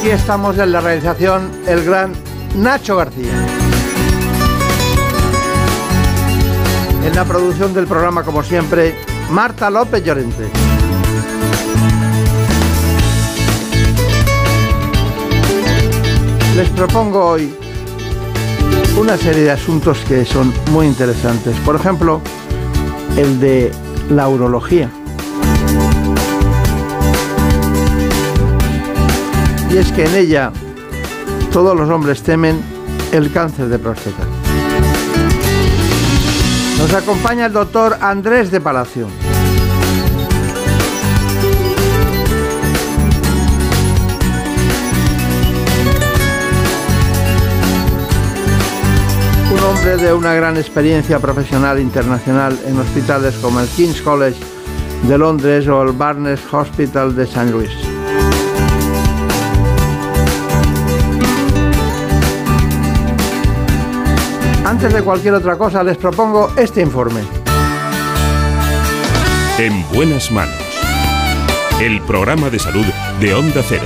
Aquí estamos en la realización el gran Nacho García. En la producción del programa, como siempre, Marta López Llorente. Les propongo hoy una serie de asuntos que son muy interesantes. Por ejemplo, el de la urología. Y es que en ella todos los hombres temen el cáncer de próstata. Nos acompaña el doctor Andrés de Palacio. Un hombre de una gran experiencia profesional internacional en hospitales como el King's College de Londres o el Barnes Hospital de St. Louis. Antes de cualquier otra cosa, les propongo este informe. En buenas manos. El programa de salud de Onda Cero.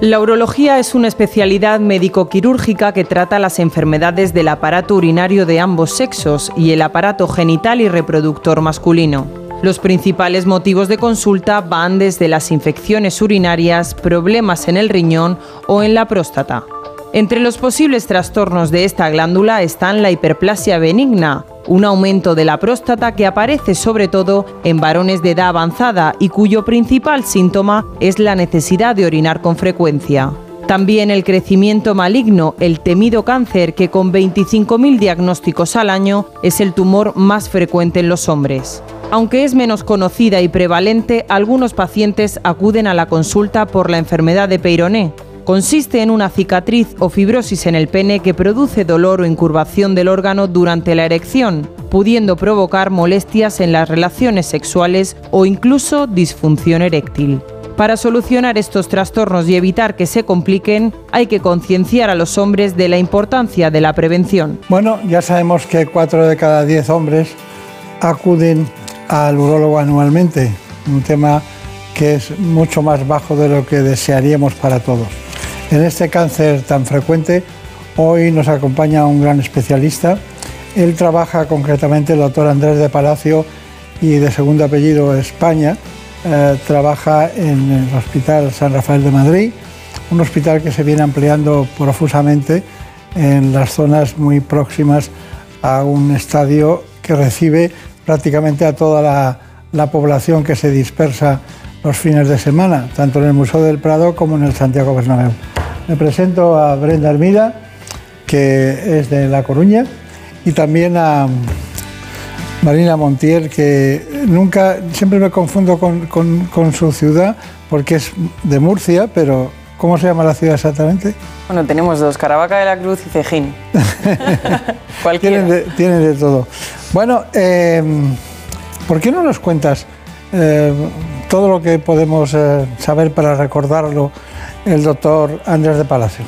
La urología es una especialidad médico-quirúrgica que trata las enfermedades del aparato urinario de ambos sexos y el aparato genital y reproductor masculino. Los principales motivos de consulta van desde las infecciones urinarias, problemas en el riñón o en la próstata. Entre los posibles trastornos de esta glándula están la hiperplasia benigna, un aumento de la próstata que aparece sobre todo en varones de edad avanzada y cuyo principal síntoma es la necesidad de orinar con frecuencia. También el crecimiento maligno, el temido cáncer, que con 25.000 diagnósticos al año es el tumor más frecuente en los hombres. Aunque es menos conocida y prevalente, algunos pacientes acuden a la consulta por la enfermedad de Peyroné, consiste en una cicatriz o fibrosis en el pene que produce dolor o incurvación del órgano durante la erección, pudiendo provocar molestias en las relaciones sexuales o incluso disfunción eréctil. Para solucionar estos trastornos y evitar que se compliquen, hay que concienciar a los hombres de la importancia de la prevención. Bueno, ya sabemos que 4 de cada 10 hombres acuden al urólogo anualmente, un tema que es mucho más bajo de lo que desearíamos para todos. En este cáncer tan frecuente, hoy nos acompaña un gran especialista. Él trabaja concretamente, el doctor Andrés de Palacio y de segundo apellido España. Eh, trabaja en el Hospital San Rafael de Madrid, un hospital que se viene ampliando profusamente en las zonas muy próximas a un estadio que recibe prácticamente a toda la, la población que se dispersa los fines de semana, tanto en el Museo del Prado como en el Santiago Bernabéu. Me presento a Brenda Hermida, que es de La Coruña, y también a Marina Montier, que nunca, siempre me confundo con, su ciudad, porque es de Murcia, pero ¿cómo se llama la ciudad exactamente? Bueno, tenemos dos, Caravaca de la Cruz y Cejín. tienen, de, tienen, de, todo. Bueno, eh, ¿por qué no nos cuentas eh, todo lo que podemos eh, saber para recordarlo? El doctor Andrés de Palacio.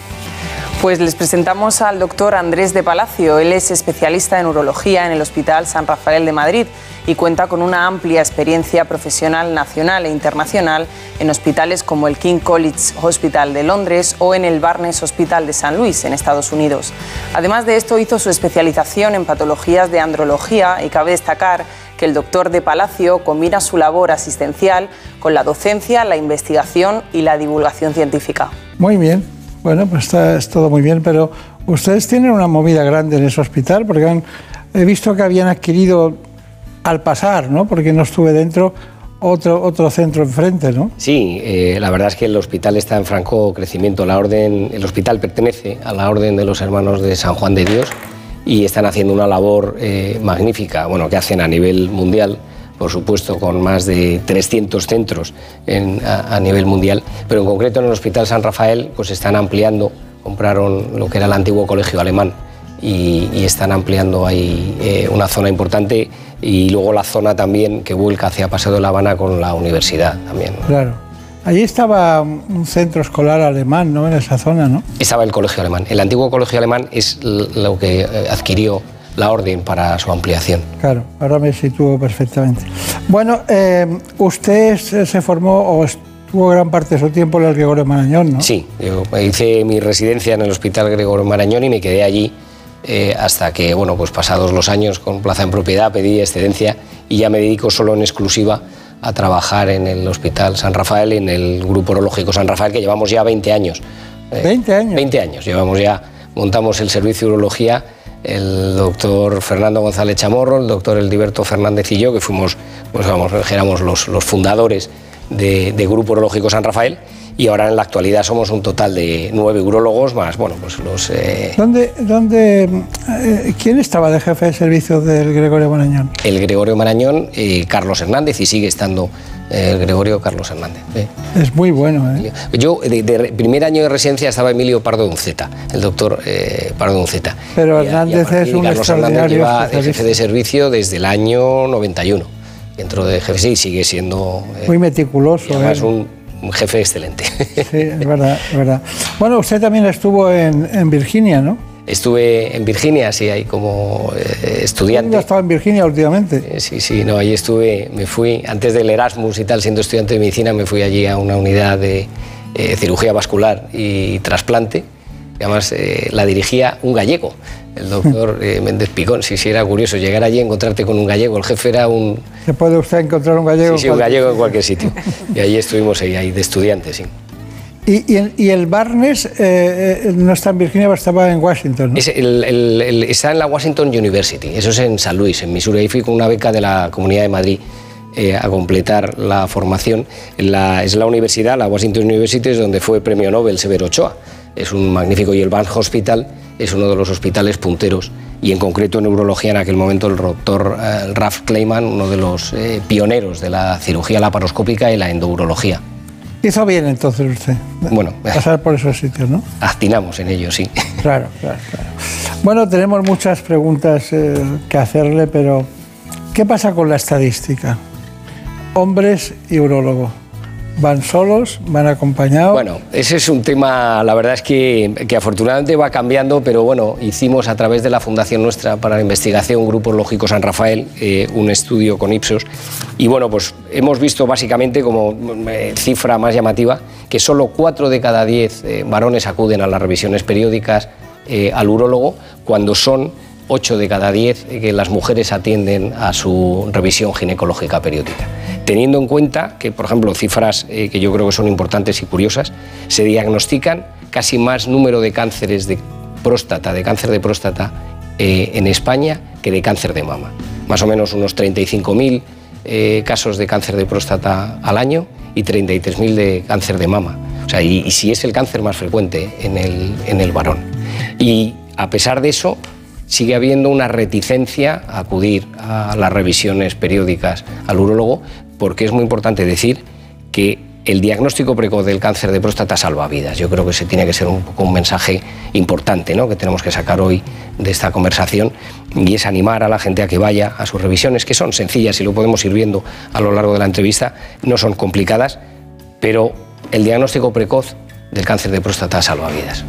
Pues les presentamos al doctor Andrés de Palacio. Él es especialista en urología en el Hospital San Rafael de Madrid y cuenta con una amplia experiencia profesional nacional e internacional en hospitales como el King College Hospital de Londres o en el Barnes Hospital de San Luis, en Estados Unidos. Además de esto, hizo su especialización en patologías de andrología y cabe destacar que el doctor de Palacio combina su labor asistencial con la docencia, la investigación y la divulgación científica. Muy bien, bueno, pues está, es todo muy bien, pero ustedes tienen una movida grande en ese hospital porque han, he visto que habían adquirido al pasar, ¿no? Porque no estuve dentro, otro, otro centro enfrente, ¿no? Sí, eh, la verdad es que el hospital está en franco crecimiento. La orden, el hospital pertenece a la Orden de los Hermanos de San Juan de Dios y están haciendo una labor eh, magnífica, bueno, que hacen a nivel mundial por supuesto con más de 300 centros a, nivel mundial, pero en concreto en el Hospital San Rafael pues están ampliando, compraron lo que era el antiguo colegio alemán y, están ampliando ahí eh, una zona importante y luego la zona también que vuelca hacia Paseo de la Habana con la universidad también. Claro. Allí estaba un centro escolar alemán, ¿no? En esa zona, ¿no? Estaba el colegio alemán. El antiguo colegio alemán es lo que eh, adquirió la orden para su ampliación. Claro, ahora me sitúo perfectamente. Bueno, eh, usted se formó o estuvo gran parte de su tiempo en el Gregorio Marañón, ¿no? Sí, yo hice mi residencia en el Hospital Gregorio Marañón y me quedé allí eh, hasta que, bueno, pues pasados los años con plaza en propiedad pedí excedencia y ya me dedico solo en exclusiva a trabajar en el Hospital San Rafael, en el Grupo Urológico San Rafael, que llevamos ya 20 años. ¿20 eh, años? 20 años, llevamos ya, montamos el servicio de urología el doctor Fernando González Chamorro, el doctor Eldiberto Fernández y yo, que fuimos, pues vamos, éramos los, los fundadores de, de Grupo Urológico San Rafael y ahora en la actualidad somos un total de nueve urólogos más, bueno, pues los... Eh, ¿Dónde, dónde, eh, ¿Quién estaba de jefe de servicio del Gregorio Marañón? El Gregorio Marañón, eh, Carlos Hernández, y sigue estando el Gregorio Carlos Hernández. Es muy bueno. ¿eh? Yo, de, primer año de residencia estaba Emilio Pardo Unceta, el doctor Pardo Unceta. Pero Hernández es un Carlos Hernández lleva de jefe de servicio desde el año 91. Dentro de jefe sí, sigue siendo... muy meticuloso. además un un jefe excelente. Sí, es verdad, es verdad. Bueno, usted también estuvo en, Virginia, ¿no? Estuve en Virginia, sí, ahí como eh, estudiante. ¿Has estado en Virginia últimamente? Eh, sí, sí, no, ahí estuve, me fui, antes del Erasmus y tal, siendo estudiante de medicina, me fui allí a una unidad de eh, cirugía vascular y trasplante, y además la dirigía un gallego el doctor eh, Méndez Picón. Si, era curioso llegar allí y encontrarte con un gallego. El jefe era un... ¿Se puede usted encontrar un gallego? Sí, sí un gallego en cualquier sitio. Y ahí estuvimos ahí, ahí de estudiantes, sí. Y, y, el, Barnes eh, eh, no está en Virginia, estaba en Washington. ¿no? está en la Washington University, eso es en San Luis, en Missouri. Ahí fui con una beca de la Comunidad de Madrid a completar la formación. La, es la universidad, la Washington University, es donde fue premio Nobel Severo Ochoa. Es un magnífico, y el Barnes Hospital es uno de los hospitales punteros y en concreto en neurología en aquel momento el doctor eh, Ralph Kleiman, uno de los eh, pioneros de la cirugía laparoscópica y la endourología. Hizo bien entonces usted. Bueno, pasar por esos sitios, ¿no? Actinamos en ello, sí. Claro, claro, claro. Bueno, tenemos muchas preguntas eh, que hacerle, pero ¿qué pasa con la estadística? Hombres y urólogos. ¿Van solos? ¿Van acompañados? Bueno, ese es un tema, la verdad es que, que, afortunadamente va cambiando, pero bueno, hicimos a través de la Fundación Nuestra para la Investigación, Grupo Lógico San Rafael, eh, un estudio con Ipsos. Y bueno, pues hemos visto básicamente como eh, cifra más llamativa que solo 4 de cada 10 eh, varones acuden a las revisiones periódicas al urólogo cuando son 8 de cada 10 que las mujeres atienden a su revisión ginecológica periódica teniendo en cuenta que, por ejemplo, cifras eh, que yo creo que son importantes y curiosas, se diagnostican casi más número de cánceres de próstata, de cáncer de próstata eh, en España que de cáncer de mama. Más o menos unos 35.000 eh, casos de cáncer de próstata al año y 33.000 de cáncer de mama. O sea, y, si es el cáncer más frecuente en el, en el varón. Y a pesar de eso, sigue habiendo una reticencia a acudir a las revisiones periódicas al urólogo porque es muy importante decir que el diagnóstico precoz del cáncer de próstata salva vidas. Yo creo que ese tiene que ser un, un mensaje importante ¿no? que tenemos que sacar hoy de esta conversación y es animar a la gente a que vaya a sus revisiones, que son sencillas y lo podemos ir viendo a lo largo de la entrevista, no son complicadas, pero el diagnóstico precoz del cáncer de próstata salva vidas.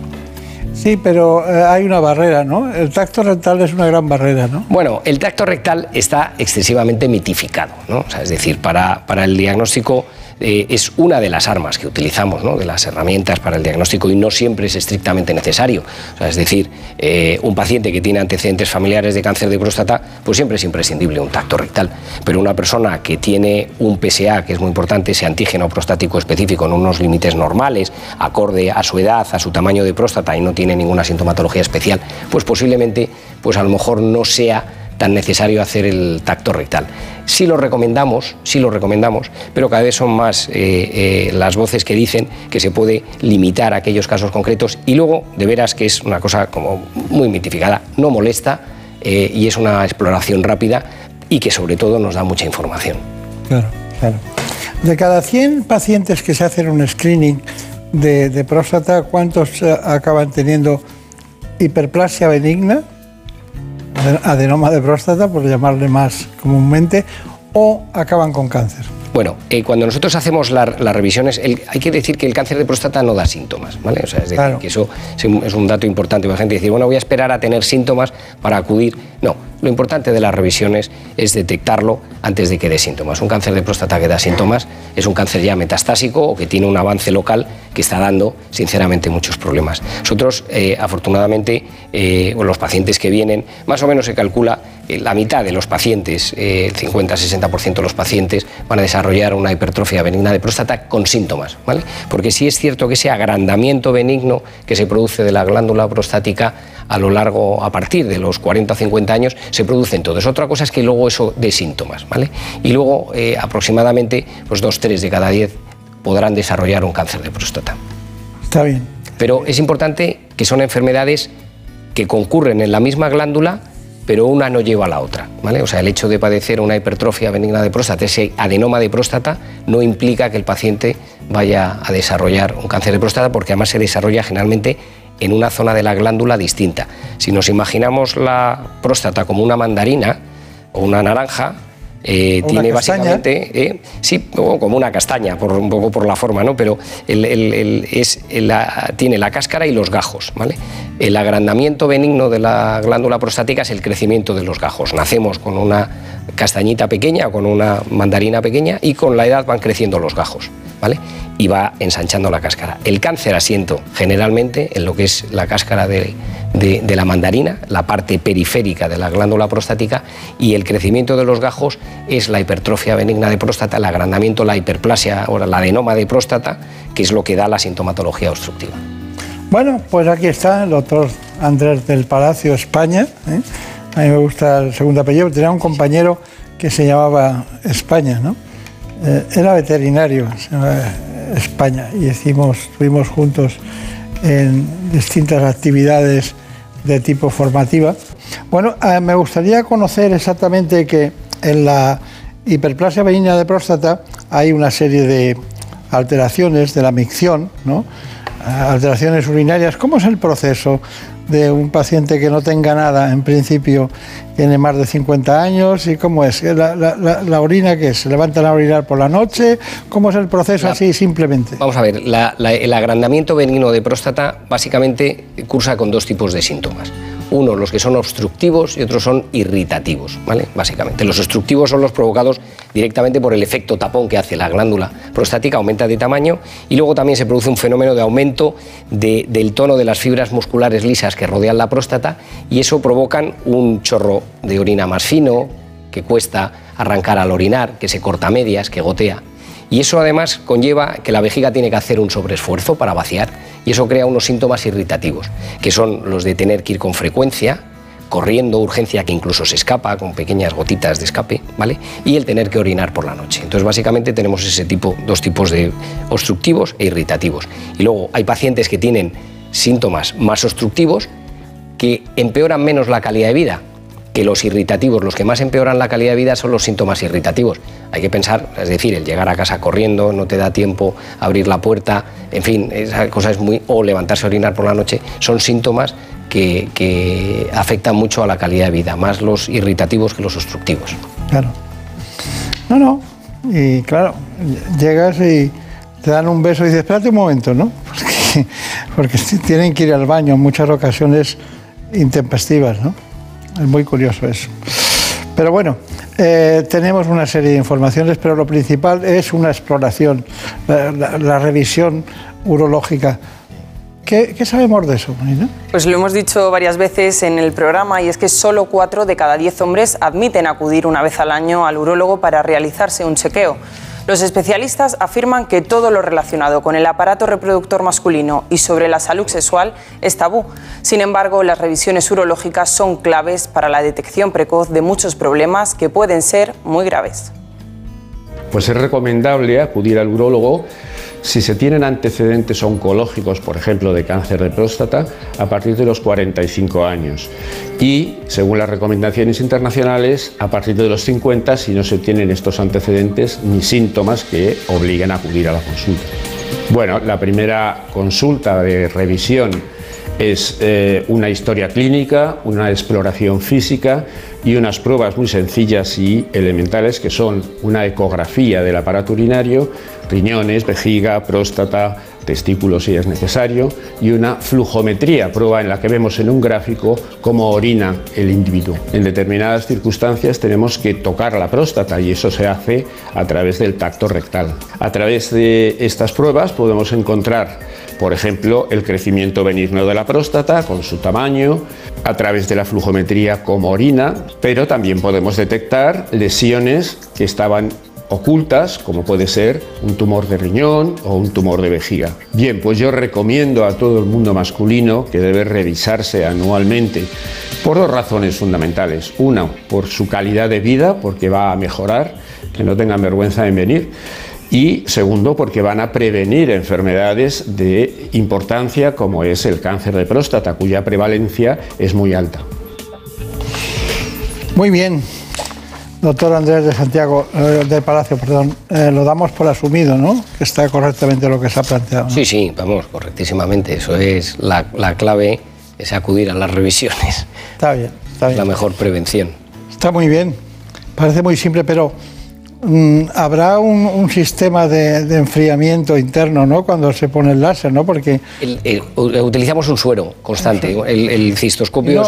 Sí, pero eh, hay una barrera, ¿no? El tacto rectal es una gran barrera, ¿no? Bueno, el tacto rectal está excesivamente mitificado, ¿no? O sea, es decir, para, para el diagnóstico eh, es una de las armas que utilizamos, ¿no? de las herramientas para el diagnóstico y no siempre es estrictamente necesario. es decir, eh, un paciente que tiene antecedentes familiares de cáncer de próstata, pues siempre es imprescindible un tacto rectal. Pero una persona que tiene un PSA, que es muy importante, ese antígeno prostático específico en unos límites normales, acorde a su edad, a su tamaño de próstata y no tiene ninguna sintomatología especial, pues posiblemente, pues a lo mejor no sea tan necesario hacer el tacto rectal. Sí lo recomendamos, sí lo recomendamos, pero cada vez son más eh, eh, las voces que dicen que se puede limitar aquellos casos concretos y luego, de veras que es una cosa como muy mitificada, no molesta eh, y es una exploración rápida y que sobre todo nos da mucha información. Claro, claro. De cada 100 pacientes que se hacen un screening de, próstata, ¿cuántos acaban teniendo hiperplasia benigna, adenoma de próstata, por llamarle más comúnmente, o acaban con cáncer? Bueno, eh, cuando nosotros hacemos las revisiones, hay que decir que el cáncer de próstata no da síntomas, ¿vale? O sea, es decir, que eso es un dato importante. La gente dice, bueno, voy a esperar a tener síntomas para acudir. No, lo importante de las revisiones es detectarlo antes de que dé síntomas. Un cáncer de próstata que da síntomas es un cáncer ya metastásico o que tiene un avance local que está dando, sinceramente, muchos problemas. Nosotros, eh, afortunadamente, eh, los pacientes que vienen, más o menos se calcula la mitad de los pacientes, el 50-60% de los pacientes, van a desarrollar una hipertrofia benigna de próstata con síntomas, ¿vale? Porque sí es cierto que ese agrandamiento benigno que se produce de la glándula prostática a lo largo, a partir de los 40 o 50 años, se produce en todos. Otra cosa es que luego eso de síntomas, ¿vale? Y luego eh, aproximadamente pues dos, tres de cada diez podrán desarrollar un cáncer de próstata. Está bien. Pero es importante que son enfermedades que concurren en la misma glándula pero una no lleva a la otra. ¿vale? O sea, el hecho de padecer una hipertrofia benigna de próstata, ese adenoma de próstata, no implica que el paciente vaya a desarrollar un cáncer de próstata, porque además se desarrolla generalmente en una zona de la glándula distinta. Si nos imaginamos la próstata como una mandarina o una naranja, eh, tiene básicamente, eh, sí, como una castaña, por, un poco por la forma, ¿no? pero es, tiene la cáscara y los gajos. ¿vale? El agrandamiento benigno de la glándula prostática es el crecimiento de los gajos. Nacemos con una castañita pequeña, con una mandarina pequeña y con la edad van creciendo los gajos. Y va ensanchando la cáscara. El cáncer asiento generalmente en lo que es la cáscara de, la mandarina, la parte periférica de la glándula prostática, y el crecimiento de los gajos es la hipertrofia benigna de próstata, el agrandamiento, la hiperplasia o la adenoma de próstata, que es lo que da la sintomatología obstructiva. Bueno, pues aquí está el doctor Andrés del Palacio, España. ¿eh? A mí me gusta el segundo apellido. Tenía un compañero que se llamaba España, ¿no? Eh, era veterinario, España y hicimos, estuvimos juntos en distintas actividades de tipo formativa. Bueno, eh, me gustaría conocer exactamente que en la hiperplasia benigna de próstata hay una serie de alteraciones de la micción, ¿no? Alteraciones urinarias. ¿Cómo es el proceso de un paciente que no tenga nada, en principio tiene más de 50 años? ¿Y cómo es? ¿La, orina qué es? ¿Se levantan a orinar por la noche? ¿Cómo es el proceso así simplemente? Vamos a ver, el agrandamiento benigno de próstata básicamente cursa con dos tipos de síntomas. Uno, los que son obstructivos y otros son irritativos, ¿vale? Básicamente. Los obstructivos son los provocados directamente por el efecto tapón que hace la glándula prostática, aumenta de tamaño y luego también se produce un fenómeno de aumento del tono de las fibras musculares lisas que rodean la próstata y eso provocan un chorro de orina más fino, que cuesta arrancar al orinar, que se corta a medias, que gotea. Y eso además conlleva que la vejiga tiene que hacer un sobreesfuerzo para vaciar y eso crea unos síntomas irritativos, que son los de tener que ir con frecuencia, corriendo, urgencia que incluso se escapa con pequeñas gotitas de escape, ¿vale? Y el tener que orinar por la noche. Entonces, básicamente tenemos ese tipo, dos tipos de obstructivos e irritativos. Y luego hay pacientes que tienen síntomas más obstructivos que empeoran menos la calidad de vida, que los irritativos, los que más empeoran la calidad de vida son los síntomas irritativos. Hay que pensar, es decir, el llegar a casa corriendo, no te da tiempo abrir la puerta, en fin, esa cosa es muy. o levantarse a orinar por la noche, son síntomas que, afectan mucho a la calidad de vida, más los irritativos que los obstructivos. Claro. No, no. Y claro, llegas y te dan un beso y dices, espérate un momento, ¿no? Porque, porque tienen que ir al baño en muchas ocasiones intempestivas, ¿no? Es muy curioso eso. Pero bueno, eh, tenemos una serie de informaciones, pero lo principal es una exploración, la, revisión urológica. ¿Qué, sabemos de eso, Marina? Pues lo hemos dicho varias veces en el programa y es que solo cuatro de cada diez hombres admiten acudir una vez al año al urólogo para realizarse un chequeo. Los especialistas afirman que todo lo relacionado con el aparato reproductor masculino y sobre la salud sexual es tabú. Sin embargo, las revisiones urológicas son claves para la detección precoz de muchos problemas que pueden ser muy graves. Pues es recomendable acudir al urólogo si se tienen antecedentes oncológicos, por ejemplo, de cáncer de próstata, a partir de los 45 años. Y, según las recomendaciones internacionales, a partir de los 50 si no se tienen estos antecedentes ni síntomas que obliguen a acudir a la consulta. Bueno, la primera consulta de revisión es eh, una historia clínica, una exploración física y unas pruebas muy sencillas y elementales que son una ecografía del aparato urinario, riñones, vejiga, próstata, testículos si es necesario, y una flujometría, prueba en la que vemos en un gráfico cómo orina el individuo. En determinadas circunstancias tenemos que tocar la próstata y eso se hace a través del tacto rectal. A través de estas pruebas podemos encontrar, por ejemplo, el crecimiento benigno de la próstata con su tamaño, a través de la flujometría como orina, pero también podemos detectar lesiones que estaban ocultas, como puede ser un tumor de riñón o un tumor de vejiga. Bien, pues yo recomiendo a todo el mundo masculino que debe revisarse anualmente por dos razones fundamentales. Una, por su calidad de vida, porque va a mejorar, que no tengan vergüenza en venir. Y segundo, porque van a prevenir enfermedades de importancia como es el cáncer de próstata, cuya prevalencia es muy alta. Muy bien, Doctor Andrés de Santiago, eh, del Palacio, perdón, eh, lo damos por asumido, ¿no? Que está correctamente lo que se ha planteado. Sí, sí, vamos, correctísimamente. Eso es la, la clave, es acudir a las revisiones. Está bien, está bien. La mejor prevención. Está muy bien. Parece muy simple, pero habrá un, sistema de, enfriamiento interno, ¿no? Cuando se pone el láser, ¿no? Porque utilizamos un suero constante. El, cistoscopio.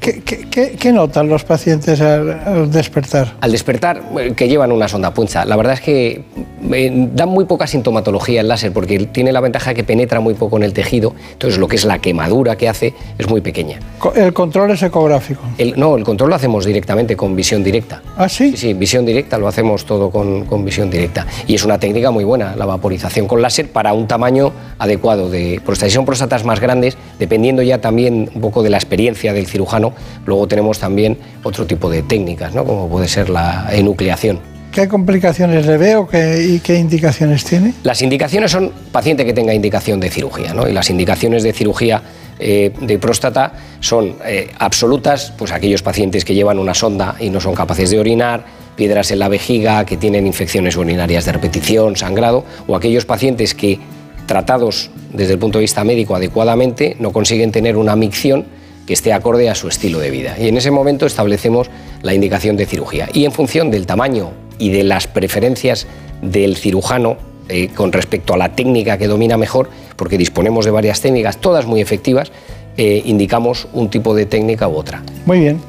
¿qué, notan los pacientes al, despertar? Al despertar, eh, que llevan una sonda puncha. La verdad es que eh, da muy poca sintomatología el láser porque tiene la ventaja que penetra muy poco en el tejido. Entonces, lo que es la quemadura que hace es muy pequeña. ¿El control es ecográfico? no, el control lo hacemos directamente con visión directa. ¿Ah, sí? Sí, sí visión directa lo hacemos todo con, visión directa. Y es una técnica muy buena, la vaporización con láser para un tamaño adecuado de próstata. Si son próstatas más grandes, dependiendo ya también un poco de la experiencia del cirujano, luego tenemos también otro tipo de técnicas, ¿no? como puede ser la enucleación. ¿Qué complicaciones le veo y qué indicaciones tiene? Las indicaciones son paciente que tenga indicación de cirugía, ¿no? y las indicaciones de cirugía eh, de próstata son eh, absolutas, pues aquellos pacientes que llevan una sonda y no son capaces de orinar, piedras en la vejiga, que tienen infecciones urinarias de repetición, sangrado, o aquellos pacientes que, tratados desde el punto de vista médico adecuadamente, no consiguen tener una micción que esté acorde a su estilo de vida. Y en ese momento establecemos la indicación de cirugía. Y en función del tamaño y de las preferencias del cirujano eh, con respecto a la técnica que domina mejor, porque disponemos de varias técnicas, todas muy efectivas, eh, indicamos un tipo de técnica u otra. Muy bien.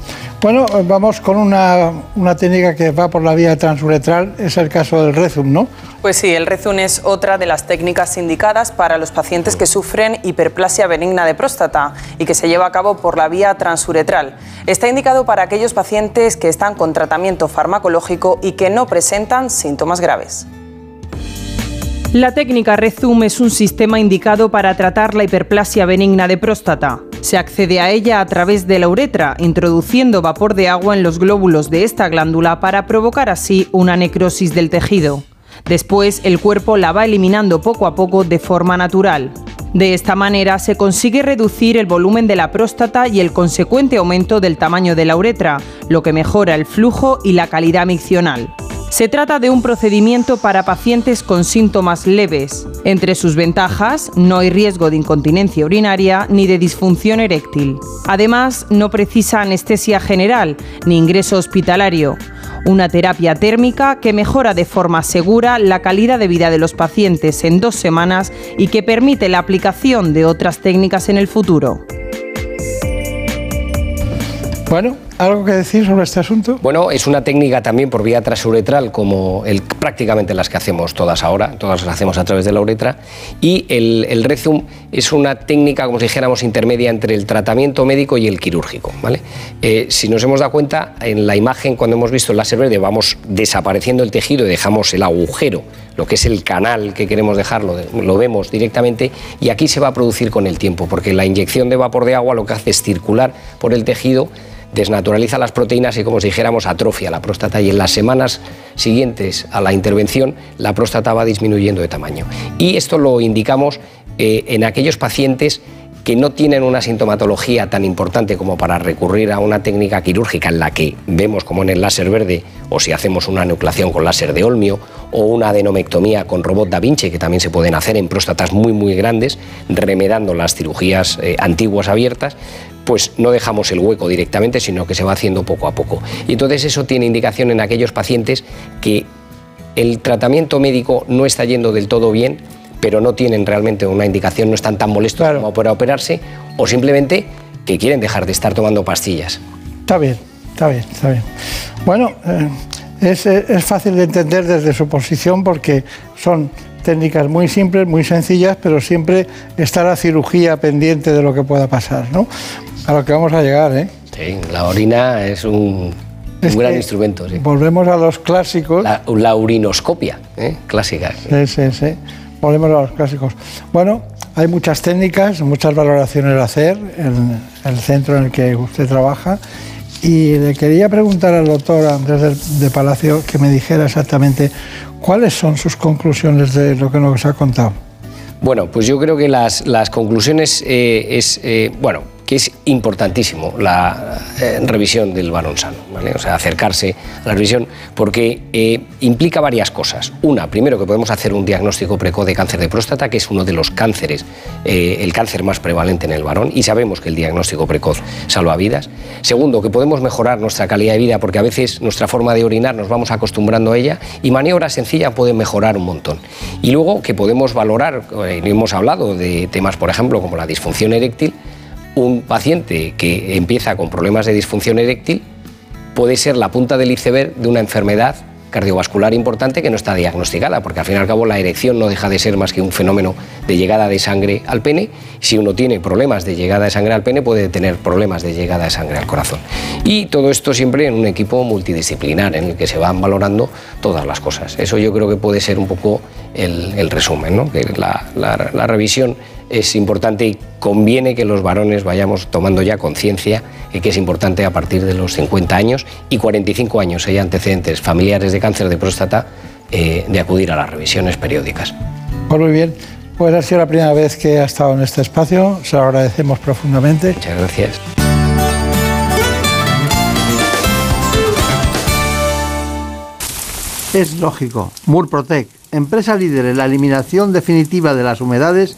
Bueno, vamos con una, técnica que va por la vía transuretral, es el caso del Rezum, ¿no? Pues sí, el Rezum es otra de las técnicas indicadas para los pacientes que sufren hiperplasia benigna de próstata y que se lleva a cabo por la vía transuretral. Está indicado para aquellos pacientes que están con tratamiento farmacológico y que no presentan síntomas graves. La técnica Rezum es un sistema indicado para tratar la hiperplasia benigna de próstata. Se accede a ella a través de la uretra, introduciendo vapor de agua en los glóbulos de esta glándula para provocar así una necrosis del tejido. Después, el cuerpo la va eliminando poco a poco de forma natural. De esta manera se consigue reducir el volumen de la próstata y el consecuente aumento del tamaño de la uretra, lo que mejora el flujo y la calidad miccional. Se trata de un procedimiento para pacientes con síntomas leves. Entre sus ventajas, no hay riesgo de incontinencia urinaria ni de disfunción eréctil. Además, no precisa anestesia general ni ingreso hospitalario. Una terapia térmica que mejora de forma segura la calidad de vida de los pacientes en dos semanas y que permite la aplicación de otras técnicas en el futuro. Bueno, ¿Algo que decir sobre este asunto? Bueno, es una técnica también por vía transuretral, como el, prácticamente las que hacemos todas ahora, todas las hacemos a través de la uretra. Y el, el Rezum es una técnica, como si dijéramos, intermedia entre el tratamiento médico y el quirúrgico. ¿vale? Eh, si nos hemos dado cuenta, en la imagen, cuando hemos visto el láser verde, vamos desapareciendo el tejido y dejamos el agujero, lo que es el canal que queremos dejarlo, lo vemos directamente, y aquí se va a producir con el tiempo, porque la inyección de vapor de agua lo que hace es circular por el tejido desnaturaliza las proteínas y como si dijéramos atrofia la próstata y en las semanas siguientes a la intervención la próstata va disminuyendo de tamaño. Y esto lo indicamos eh, en aquellos pacientes que no tienen una sintomatología tan importante como para recurrir a una técnica quirúrgica en la que vemos como en el láser verde o si hacemos una nucleación con láser de olmio o una adenomectomía con robot da Vinci que también se pueden hacer en próstatas muy muy grandes remedando las cirugías eh, antiguas abiertas pues no dejamos el hueco directamente sino que se va haciendo poco a poco. Y entonces eso tiene indicación en aquellos pacientes que el tratamiento médico no está yendo del todo bien pero no tienen realmente una indicación, no están tan molestos como para operarse, o simplemente que quieren dejar de estar tomando pastillas. Está bien, está bien, está bien. Bueno, eh, es, es fácil de entender desde su posición porque son técnicas muy simples, muy sencillas, pero siempre está la cirugía pendiente de lo que pueda pasar, ¿no? A lo que vamos a llegar, ¿eh? Sí, la orina es un, un gran instrumento. Sí. Volvemos a los clásicos. La, la urinoscopia, ¿eh? clásica. Sí, sí, sí. Volvemos a los clásicos. Bueno, hay muchas técnicas, muchas valoraciones a hacer en el centro en el que usted trabaja. Y le quería preguntar al doctor Andrés de Palacio que me dijera exactamente cuáles son sus conclusiones de lo que nos ha contado. Bueno, pues yo creo que las, conclusiones eh, es, eh, bueno, que es importantísimo la eh, revisión del varón sano, o sea, acercarse a la revisión, porque eh, implica varias cosas. Una, primero que podemos hacer un diagnóstico precoz de cáncer de próstata, que es uno de los cánceres, eh, el cáncer más prevalente en el varón, y sabemos que el diagnóstico precoz salva vidas. Segundo, que podemos mejorar nuestra calidad de vida, porque a veces nuestra forma de orinar nos vamos acostumbrando a ella, y maniobras sencillas pueden mejorar un montón. Y luego que podemos valorar, hemos hablado de temas, por ejemplo, como la disfunción eréctil, un paciente que empieza con problemas de disfunción eréctil puede ser la punta del iceberg de una enfermedad cardiovascular importante que no está diagnosticada, porque al fin y al cabo la erección no deja de ser más que un fenómeno de llegada de sangre al pene. Si uno tiene problemas de llegada de sangre al pene, puede tener problemas de llegada de sangre al corazón. Y todo esto siempre en un equipo multidisciplinar, en el que se van valorando todas las cosas. Eso yo creo que puede ser un poco el, resumen, ¿no? la revisión es importante y conviene que los varones vayamos tomando ya conciencia de que es importante a partir de los 50 años y 45 años hay antecedentes familiares de cáncer de próstata eh, de acudir a las revisiones periódicas. Pues muy bien, pues ha sido la primera vez que ha estado en este espacio, se lo agradecemos profundamente. Muchas gracias. Es lógico, Murprotec, empresa líder en la eliminación definitiva de las humedades,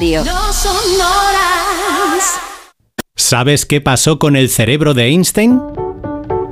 No son horas. ¿Sabes qué pasó con el cerebro de Einstein?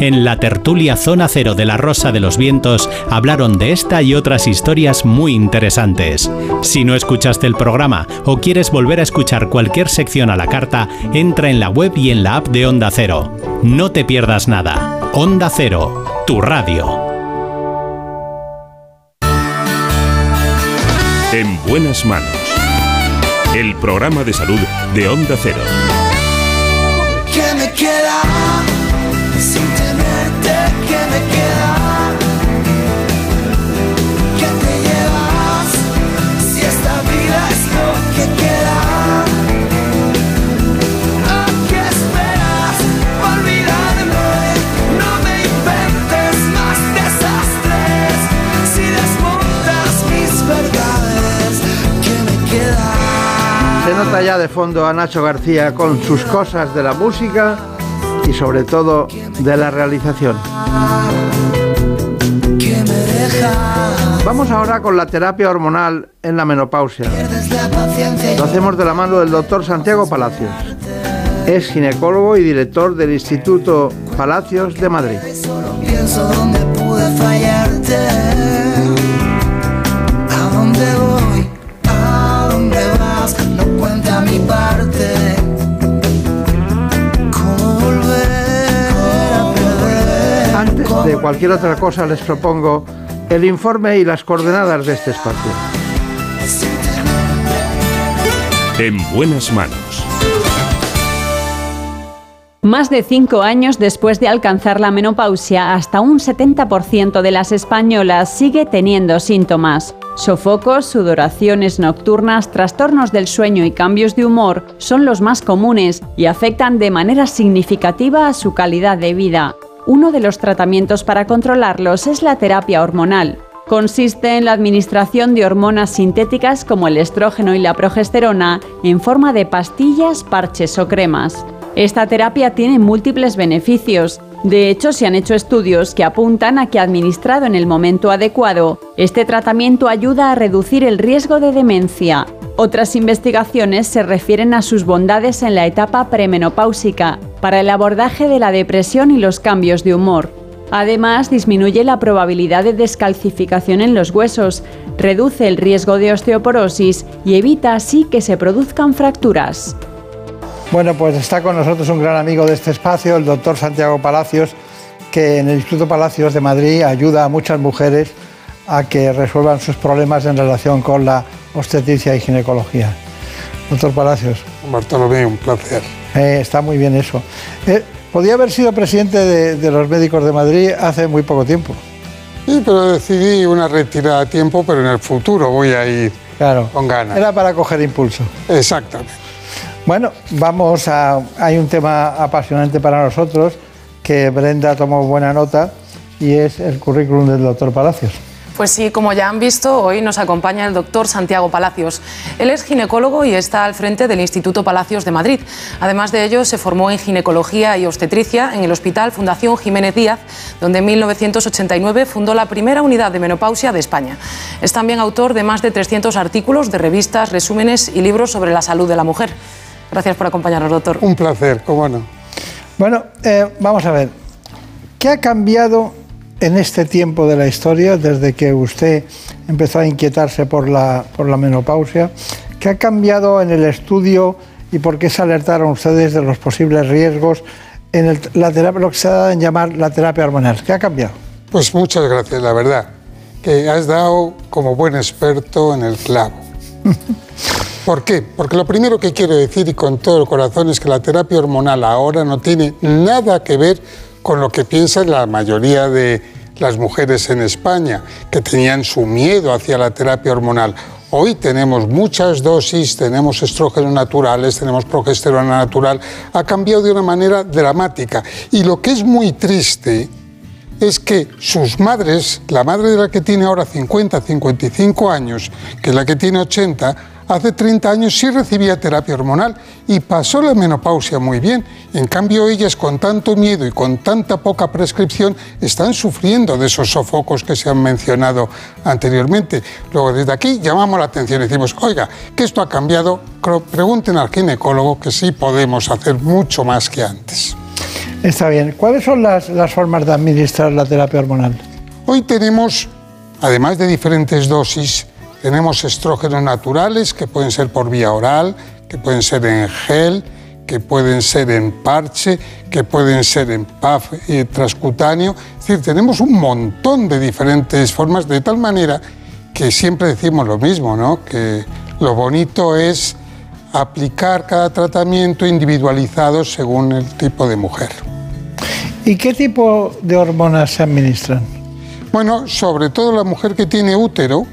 En la tertulia Zona Cero de la Rosa de los Vientos hablaron de esta y otras historias muy interesantes. Si no escuchaste el programa o quieres volver a escuchar cualquier sección a la carta, entra en la web y en la app de Onda Cero. No te pierdas nada. Onda Cero, tu radio. En buenas manos. El programa de salud de Onda Cero. Se nota ya de fondo a Nacho García con sus cosas de la música y sobre todo de la realización. Vamos ahora con la terapia hormonal en la menopausia. Lo hacemos de la mano del doctor Santiago Palacios. Es ginecólogo y director del Instituto Palacios de Madrid. De cualquier otra cosa les propongo el informe y las coordenadas de este espacio. En buenas manos. Más de cinco años después de alcanzar la menopausia, hasta un 70% de las españolas sigue teniendo síntomas. Sofocos, sudoraciones nocturnas, trastornos del sueño y cambios de humor son los más comunes y afectan de manera significativa a su calidad de vida. Uno de los tratamientos para controlarlos es la terapia hormonal. Consiste en la administración de hormonas sintéticas como el estrógeno y la progesterona en forma de pastillas, parches o cremas. Esta terapia tiene múltiples beneficios. De hecho, se han hecho estudios que apuntan a que administrado en el momento adecuado, este tratamiento ayuda a reducir el riesgo de demencia. Otras investigaciones se refieren a sus bondades en la etapa premenopáusica, para el abordaje de la depresión y los cambios de humor. Además, disminuye la probabilidad de descalcificación en los huesos, reduce el riesgo de osteoporosis y evita así que se produzcan fracturas. Bueno, pues está con nosotros un gran amigo de este espacio, el doctor Santiago Palacios, que en el Instituto Palacios de Madrid ayuda a muchas mujeres a que resuelvan sus problemas en relación con la obstetricia y ginecología. Doctor Palacios. Bartolomé, un placer. Eh, está muy bien eso. Eh, podía haber sido presidente de, de los médicos de Madrid hace muy poco tiempo. Sí, pero decidí una retirada a tiempo, pero en el futuro voy a ir Claro. con ganas. Era para coger impulso. Exactamente. Bueno, vamos a. Hay un tema apasionante para nosotros que Brenda tomó buena nota y es el currículum del doctor Palacios. Pues sí, como ya han visto, hoy nos acompaña el doctor Santiago Palacios. Él es ginecólogo y está al frente del Instituto Palacios de Madrid. Además de ello, se formó en ginecología y obstetricia en el Hospital Fundación Jiménez Díaz, donde en 1989 fundó la primera unidad de menopausia de España. Es también autor de más de 300 artículos de revistas, resúmenes y libros sobre la salud de la mujer. Gracias por acompañarnos, doctor. Un placer, cómo no. Bueno, eh, vamos a ver. ¿Qué ha cambiado en este tiempo de la historia, desde que usted empezó a inquietarse por la, por la menopausia? ¿Qué ha cambiado en el estudio y por qué se alertaron ustedes de los posibles riesgos en el- la terapia, lo que se da en llamar la terapia hormonal? ¿Qué ha cambiado? Pues muchas gracias, la verdad, que has dado como buen experto en el clavo. ¿Por qué? Porque lo primero que quiero decir y con todo el corazón es que la terapia hormonal ahora no tiene nada que ver con lo que piensan la mayoría de las mujeres en España, que tenían su miedo hacia la terapia hormonal. Hoy tenemos muchas dosis, tenemos estrógenos naturales, tenemos progesterona natural. Ha cambiado de una manera dramática. Y lo que es muy triste es que sus madres, la madre de la que tiene ahora 50, 55 años, que es la que tiene 80, hace 30 años sí recibía terapia hormonal y pasó la menopausia muy bien. En cambio, ellas con tanto miedo y con tanta poca prescripción están sufriendo de esos sofocos que se han mencionado anteriormente. Luego, desde aquí llamamos la atención y decimos, oiga, que esto ha cambiado, pregunten al ginecólogo que sí podemos hacer mucho más que antes. Está bien. ¿Cuáles son las, formas de administrar la terapia hormonal? Hoy tenemos, además de diferentes dosis, tenemos estrógenos naturales que pueden ser por vía oral, que pueden ser en gel, que pueden ser en parche, que pueden ser en puff y transcutáneo. Es decir, tenemos un montón de diferentes formas, de tal manera que siempre decimos lo mismo, ¿no? Que lo bonito es aplicar cada tratamiento individualizado según el tipo de mujer. ¿Y qué tipo de hormonas se administran? Bueno, sobre todo la mujer que tiene útero,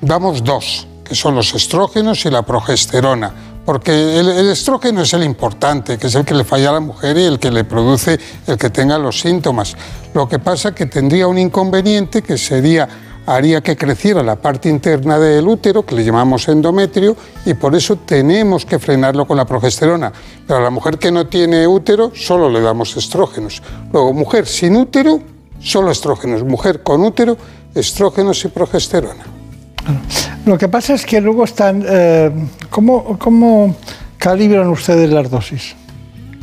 damos dos, que son los estrógenos y la progesterona, porque el, estrógeno es el importante, que es el que le falla a la mujer y el que le produce el que tenga los síntomas. Lo que pasa es que tendría un inconveniente que sería haría que creciera la parte interna del útero, que le llamamos endometrio, y por eso tenemos que frenarlo con la progesterona. Pero a la mujer que no tiene útero, solo le damos estrógenos. Luego, mujer sin útero, solo estrógenos. Mujer con útero, estrógenos y progesterona. Lo que pasa es que luego están... Eh, ¿cómo, ¿Cómo calibran ustedes las dosis?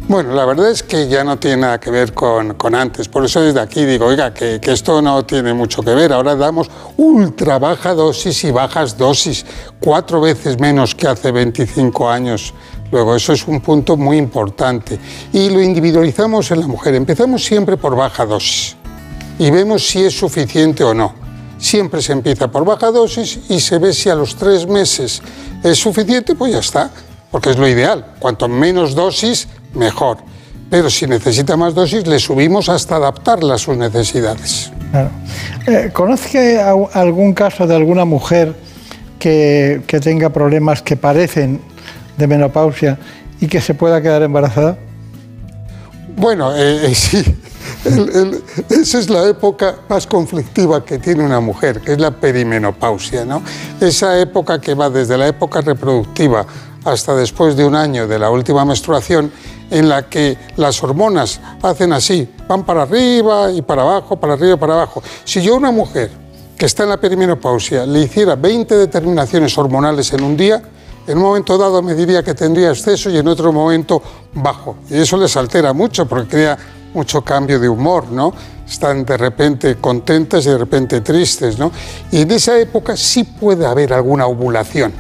Bueno, la verdad es que ya no tiene nada que ver con, antes. Por eso desde aquí digo, oiga, que, esto no tiene mucho que ver. Ahora damos ultra baja dosis y bajas dosis, cuatro veces menos que hace 25 años. Luego, eso es un punto muy importante. Y lo individualizamos en la mujer. Empezamos siempre por baja dosis y vemos si es suficiente o no. Siempre se empieza por baja dosis y se ve si a los tres meses es suficiente, pues ya está, porque es lo ideal. Cuanto menos dosis, mejor. Pero si necesita más dosis, le subimos hasta adaptarla a sus necesidades. Claro. Eh, ¿Conoce algún caso de alguna mujer que, tenga problemas que parecen de menopausia y que se pueda quedar embarazada? Bueno, eh, eh, sí. esa es la época más conflictiva que tiene una mujer, que es la perimenopausia, ¿no? Esa época que va desde la época reproductiva hasta después de un año de la última menstruación en la que las hormonas hacen así, van para arriba y para abajo, para arriba y para abajo. Si yo a una mujer que está en la perimenopausia le hiciera 20 determinaciones hormonales en un día, en un momento dado me diría que tendría exceso y en otro momento bajo. Y eso les altera mucho porque crea mucho cambio de humor, ¿no? Están de repente contentas y de repente tristes, ¿no? Y en esa época sí puede haber alguna ovulación,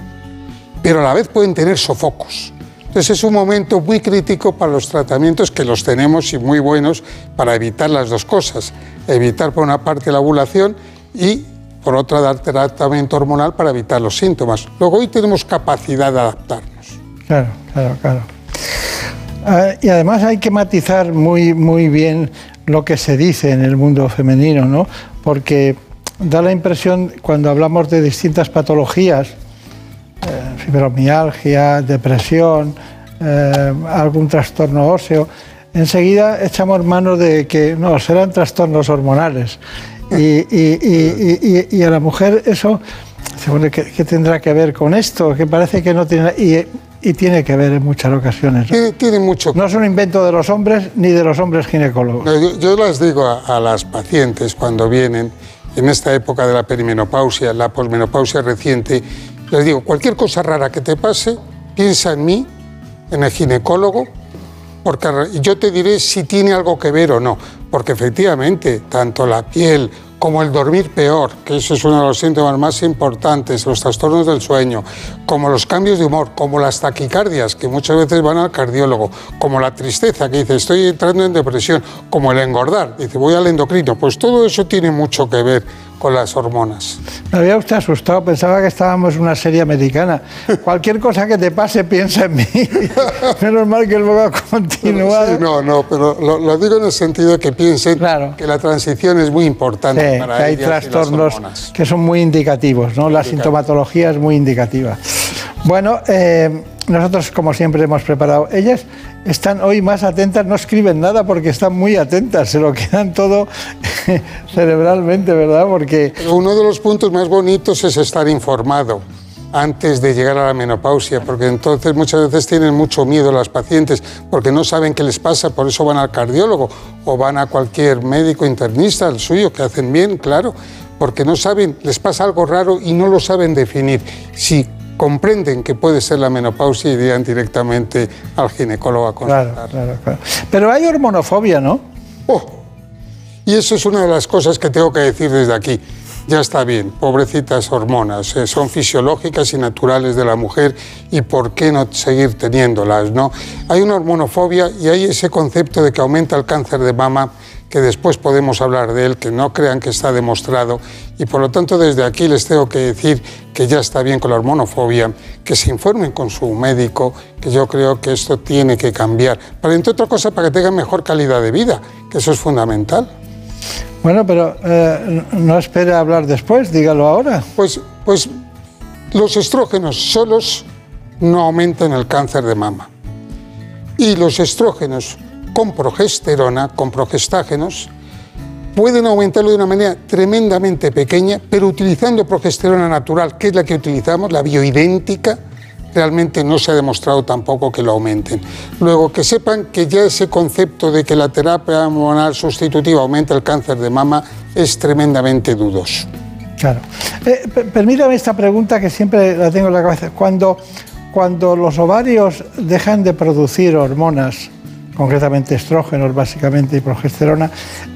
pero a la vez pueden tener sofocos. Entonces es un momento muy crítico para los tratamientos que los tenemos y muy buenos para evitar las dos cosas. Evitar por una parte la ovulación y por otra dar tratamiento hormonal para evitar los síntomas. Luego hoy tenemos capacidad de adaptarnos. Claro, claro, claro. Ah, y además hay que matizar muy, muy bien lo que se dice en el mundo femenino, ¿no? Porque da la impresión cuando hablamos de distintas patologías, fibromialgia, depresión, eh, algún trastorno óseo, enseguida echamos mano de que no, serán trastornos hormonales. Y, a la mujer eso, ¿qué, tendrá que ver con esto? Que parece que no tiene... Y, tiene que ver en muchas ocasiones. Tiene, mucho. No es un invento de los hombres ni de los hombres ginecólogos. yo, yo, les digo a, a las pacientes cuando vienen en esta época de la perimenopausia, la posmenopausia reciente, les digo, cualquier cosa rara que te pase, piensa en mí, en el ginecólogo, porque yo te diré si tiene algo que ver o no, porque efectivamente tanto la piel como el dormir peor, que eso es uno de los síntomas más importantes, los trastornos del sueño, como los cambios de humor, como las taquicardias, que muchas veces van al cardiólogo, como la tristeza, que dice estoy entrando en depresión, como el engordar, dice voy al endocrino, pues todo eso tiene mucho que ver con las hormonas. Me había usted asustado, pensaba que estábamos en una serie americana. Cualquier cosa que te pase, piensa en mí. Menos mal que luego ha continuado. no, no, pero lo, digo en el sentido de que piensen que la transición es muy importante para que hay trastornos que son muy indicativos, ¿no? La sintomatología es muy indicativa. Bueno, eh, nosotros, como siempre, hemos preparado. Ellas están hoy más atentas, no escriben nada porque están muy atentas, se lo quedan todo cerebralmente, ¿verdad? Porque... Uno de los puntos más bonitos es estar informado antes de llegar a la menopausia, porque entonces muchas veces tienen mucho miedo las pacientes porque no saben qué les pasa, por eso van al cardiólogo o van a cualquier médico internista, el suyo, que hacen bien, claro, porque no saben, les pasa algo raro y no lo saben definir. Si comprenden que puede ser la menopausia, irían directamente al ginecólogo a consultar. Claro, claro, claro. Pero hay hormonofobia, ¿no? Oh, y eso es una de las cosas que tengo que decir desde aquí. Ya está bien, pobrecitas hormonas, eh, son fisiológicas y naturales de la mujer y por qué no seguir teniéndolas, ¿no? Hay una hormonofobia y hay ese concepto de que aumenta el cáncer de mama que después podemos hablar de él, que no crean que está demostrado y por lo tanto desde aquí les tengo que decir que ya está bien con la hormonofobia, que se informen con su médico, que yo creo que esto tiene que cambiar, para entre otra cosa para que tengan mejor calidad de vida, que eso es fundamental. Bueno, pero eh, no espere hablar después, dígalo ahora. Pues, pues los estrógenos solos no aumentan el cáncer de mama. Y los estrógenos con progesterona, con progestágenos, pueden aumentarlo de una manera tremendamente pequeña, pero utilizando progesterona natural, que es la que utilizamos, la bioidéntica, realmente no se ha demostrado tampoco que lo aumenten. Luego, que sepan que ya ese concepto de que la terapia hormonal sustitutiva aumenta el cáncer de mama es tremendamente dudoso. Claro. Eh, permítame esta pregunta que siempre la tengo en la cabeza. Cuando, cuando los ovarios dejan de producir hormonas, concretamente estrógenos básicamente y progesterona,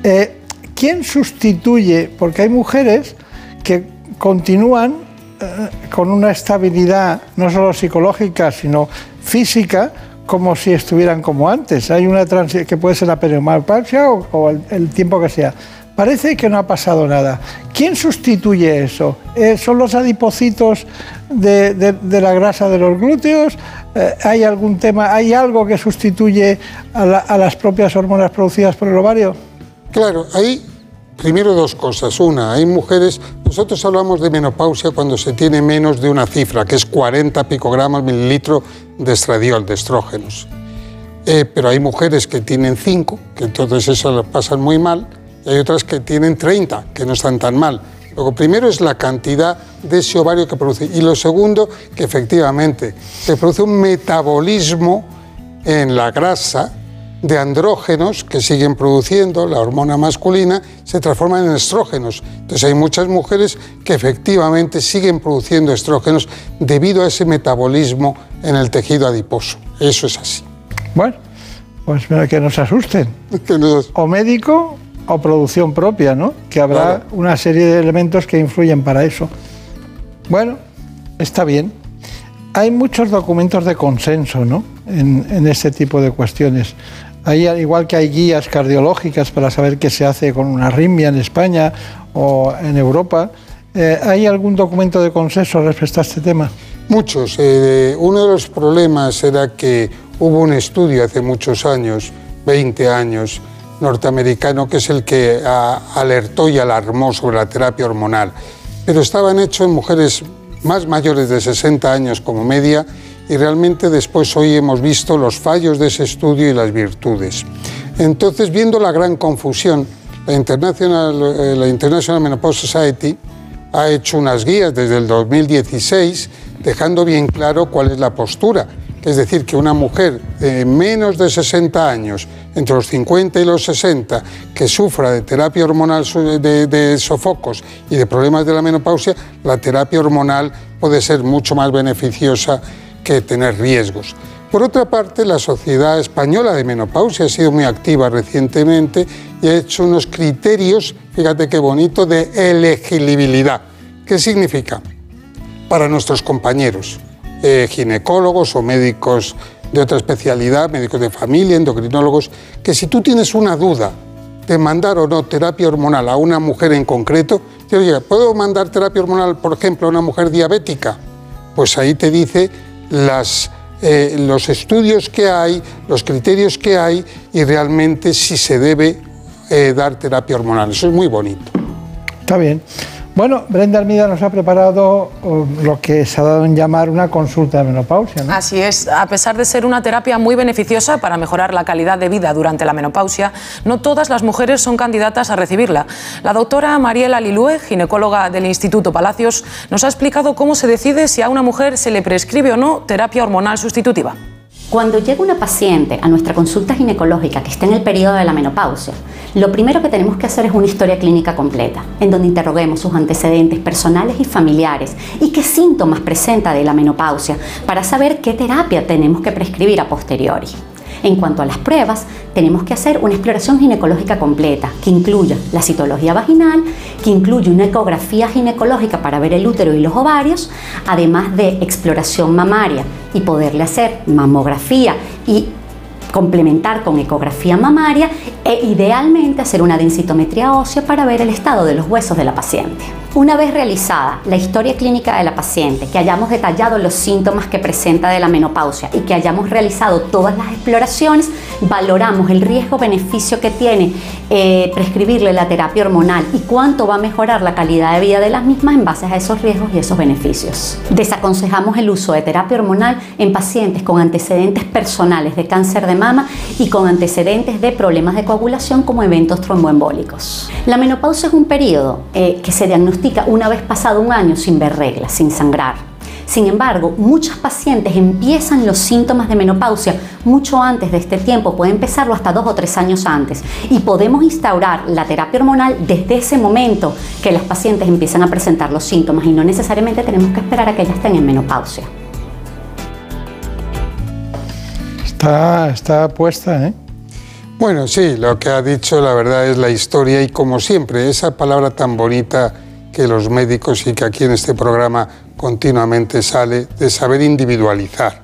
eh, ¿quién sustituye? Porque hay mujeres que continúan eh, con una estabilidad no solo psicológica, sino física, como si estuvieran como antes. Hay una transición que puede ser la perimenopausia o, el, tiempo que sea. Parece que no ha pasado nada. ¿Quién sustituye eso? Eh, ¿Son los adipocitos de, la grasa de los glúteos? Eh, ¿Hay algún tema, hay algo que sustituye a, las propias hormonas producidas por el ovario? Claro, hay primero dos cosas. Una, hay mujeres, nosotros hablamos de menopausia cuando se tiene menos de una cifra, que es 40 picogramos mililitro de estradiol, de estrógenos. Eh, pero hay mujeres que tienen 5, que entonces eso lo pasan muy mal y hay otras que tienen 30, que no están tan mal. Lo primero es la cantidad de ese ovario que produce. Y lo segundo, que efectivamente se produce un metabolismo en la grasa de andrógenos que siguen produciendo, la hormona masculina, se transforman en estrógenos. Entonces hay muchas mujeres que efectivamente siguen produciendo estrógenos debido a ese metabolismo en el tejido adiposo. Eso es así. Bueno, pues que nos asusten. O médico o producción propia, ¿no? Que habrá una serie de elementos que influyen para eso. Bueno, está bien. Hay muchos documentos de consenso, ¿no? En, en este tipo de cuestiones. Hay, igual que hay guías cardiológicas para saber qué se hace con una arritmia en España o en Europa, eh, ¿hay algún documento de consenso respecto a este tema? Muchos. Eh, uno de los problemas era que hubo un estudio hace muchos años, 20 años, norteamericano, que es el que alertó y alarmó sobre la terapia hormonal. Pero estaban hechos en mujeres más mayores de 60 años como media y realmente después hoy hemos visto los fallos de ese estudio y las virtudes. Entonces, viendo la gran confusión, la International, eh, la International Menopause Society ha hecho unas guías desde el 2016 dejando bien claro cuál es la postura. Es decir, que una mujer de menos de 60 años, entre los 50 y los 60, que sufra de terapia hormonal de, de sofocos y de problemas de la menopausia, la terapia hormonal puede ser mucho más beneficiosa que tener riesgos. Por otra parte, la Sociedad Española de Menopausia ha sido muy activa recientemente y ha hecho unos criterios, fíjate qué bonito, de elegibilidad. ¿Qué significa? Para nuestros compañeros, eh, ginecólogos o médicos de otra especialidad, médicos de familia, endocrinólogos, que si tú tienes una duda de mandar o no terapia hormonal a una mujer en concreto, te oye, ¿puedo mandar terapia hormonal, por ejemplo, a una mujer diabética? Pues ahí te dice las, eh, los estudios que hay, los criterios que hay y realmente si se debe eh, dar terapia hormonal. Eso es muy bonito. Está bien. Bueno, Brenda Almida nos ha preparado uh, lo que se ha dado en llamar una consulta de menopausia. ¿no? Así es, a pesar de ser una terapia muy beneficiosa para mejorar la calidad de vida durante la menopausia, no todas las mujeres son candidatas a recibirla. La doctora Mariela Lilue, ginecóloga del Instituto Palacios, nos ha explicado cómo se decide si a una mujer se le prescribe o no terapia hormonal sustitutiva. Cuando llega una paciente a nuestra consulta ginecológica que está en el periodo de la menopausia, lo primero que tenemos que hacer es una historia clínica completa, en donde interroguemos sus antecedentes personales y familiares y qué síntomas presenta de la menopausia para saber qué terapia tenemos que prescribir a posteriori. En cuanto a las pruebas, tenemos que hacer una exploración ginecológica completa, que incluya la citología vaginal, que incluye una ecografía ginecológica para ver el útero y los ovarios, además de exploración mamaria y poderle hacer mamografía y complementar con ecografía mamaria e idealmente hacer una densitometría ósea para ver el estado de los huesos de la paciente. Una vez realizada la historia clínica de la paciente, que hayamos detallado los síntomas que presenta de la menopausia y que hayamos realizado todas las exploraciones, valoramos el riesgo-beneficio que tiene eh, prescribirle la terapia hormonal y cuánto va a mejorar la calidad de vida de las mismas en base a esos riesgos y esos beneficios. Desaconsejamos el uso de terapia hormonal en pacientes con antecedentes personales de cáncer de mama y con antecedentes de problemas de coagulación como eventos tromboembólicos. La menopausia es un periodo eh, que se diagnostica una vez pasado un año sin ver reglas, sin sangrar. Sin embargo, muchos pacientes empiezan los síntomas de menopausia mucho antes de este tiempo, puede empezarlo hasta dos o tres años antes. Y podemos instaurar la terapia hormonal desde ese momento que las pacientes empiezan a presentar los síntomas y no necesariamente tenemos que esperar a que ellas estén en menopausia. Está, está puesta, ¿eh? Bueno, sí, lo que ha dicho la verdad es la historia y como siempre, esa palabra tan bonita que los médicos y que aquí en este programa continuamente sale de saber individualizar.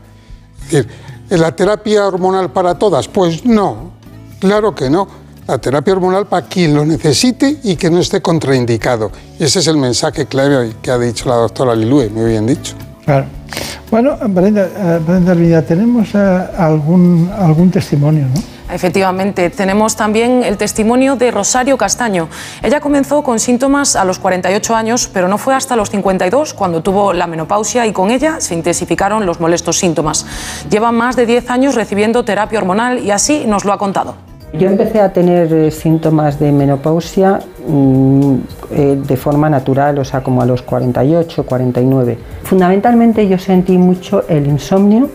Es decir, ¿la terapia hormonal para todas? Pues no, claro que no. La terapia hormonal para quien lo necesite y que no esté contraindicado. Y ese es el mensaje clave que ha dicho la doctora Lilue, muy bien dicho. Claro. Bueno, Brenda, eh, Brenda tenemos eh, algún, algún testimonio, ¿no? Efectivamente, tenemos también el testimonio de Rosario Castaño. Ella comenzó con síntomas a los 48 años, pero no fue hasta los 52 cuando tuvo la menopausia y con ella se intensificaron los molestos síntomas. Lleva más de 10 años recibiendo terapia hormonal y así nos lo ha contado. Yo empecé a tener eh, síntomas de menopausia mm, eh, de forma natural, o sea, como a los 48, 49. Fundamentalmente yo sentí mucho el insomnio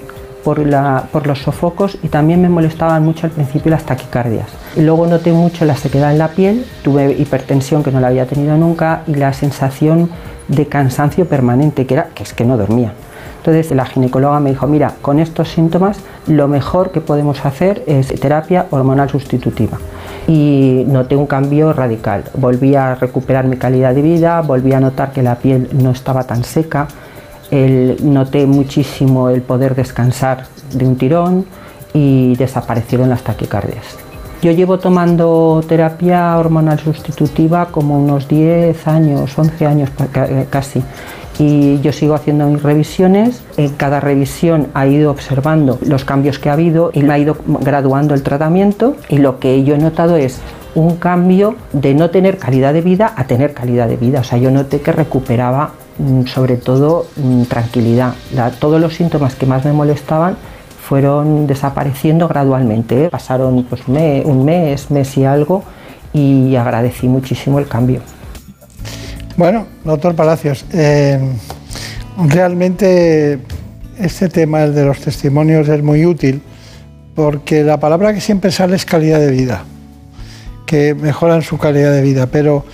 por, los sofocos y también me molestaban mucho al principio las taquicardias. Luego noté mucho la sequedad en la piel, tuve hipertensión que no la había tenido nunca y la sensación de cansancio permanente, que, era, que es que no dormía. Entonces la ginecóloga me dijo, mira, con estos síntomas lo mejor que podemos hacer es terapia hormonal sustitutiva. Y noté un cambio radical. Volví a recuperar mi calidad de vida, volví a notar que la piel no estaba tan seca, noté muchísimo el poder descansar de un tirón y desaparecieron las taquicardias. Yo llevo tomando terapia hormonal sustitutiva como unos 10 años, 11 años casi. Y yo sigo haciendo mis revisiones. En cada revisión ha ido observando los cambios que ha habido y me ha ido graduando el tratamiento. Y lo que yo he notado es un cambio de no tener calidad de vida a tener calidad de vida. O sea, yo noté que recuperaba sobre todo mm, tranquilidad. todos los síntomas que más me molestaban fueron desapareciendo gradualmente. Pasaron pues, un mes, mes y algo y agradecí muchísimo el cambio. Bueno, doctor Palacios, eh, realmente este tema el de los testimonios es muy útil porque la palabra que siempre sale es calidad de vida, que mejoran su calidad de vida, pero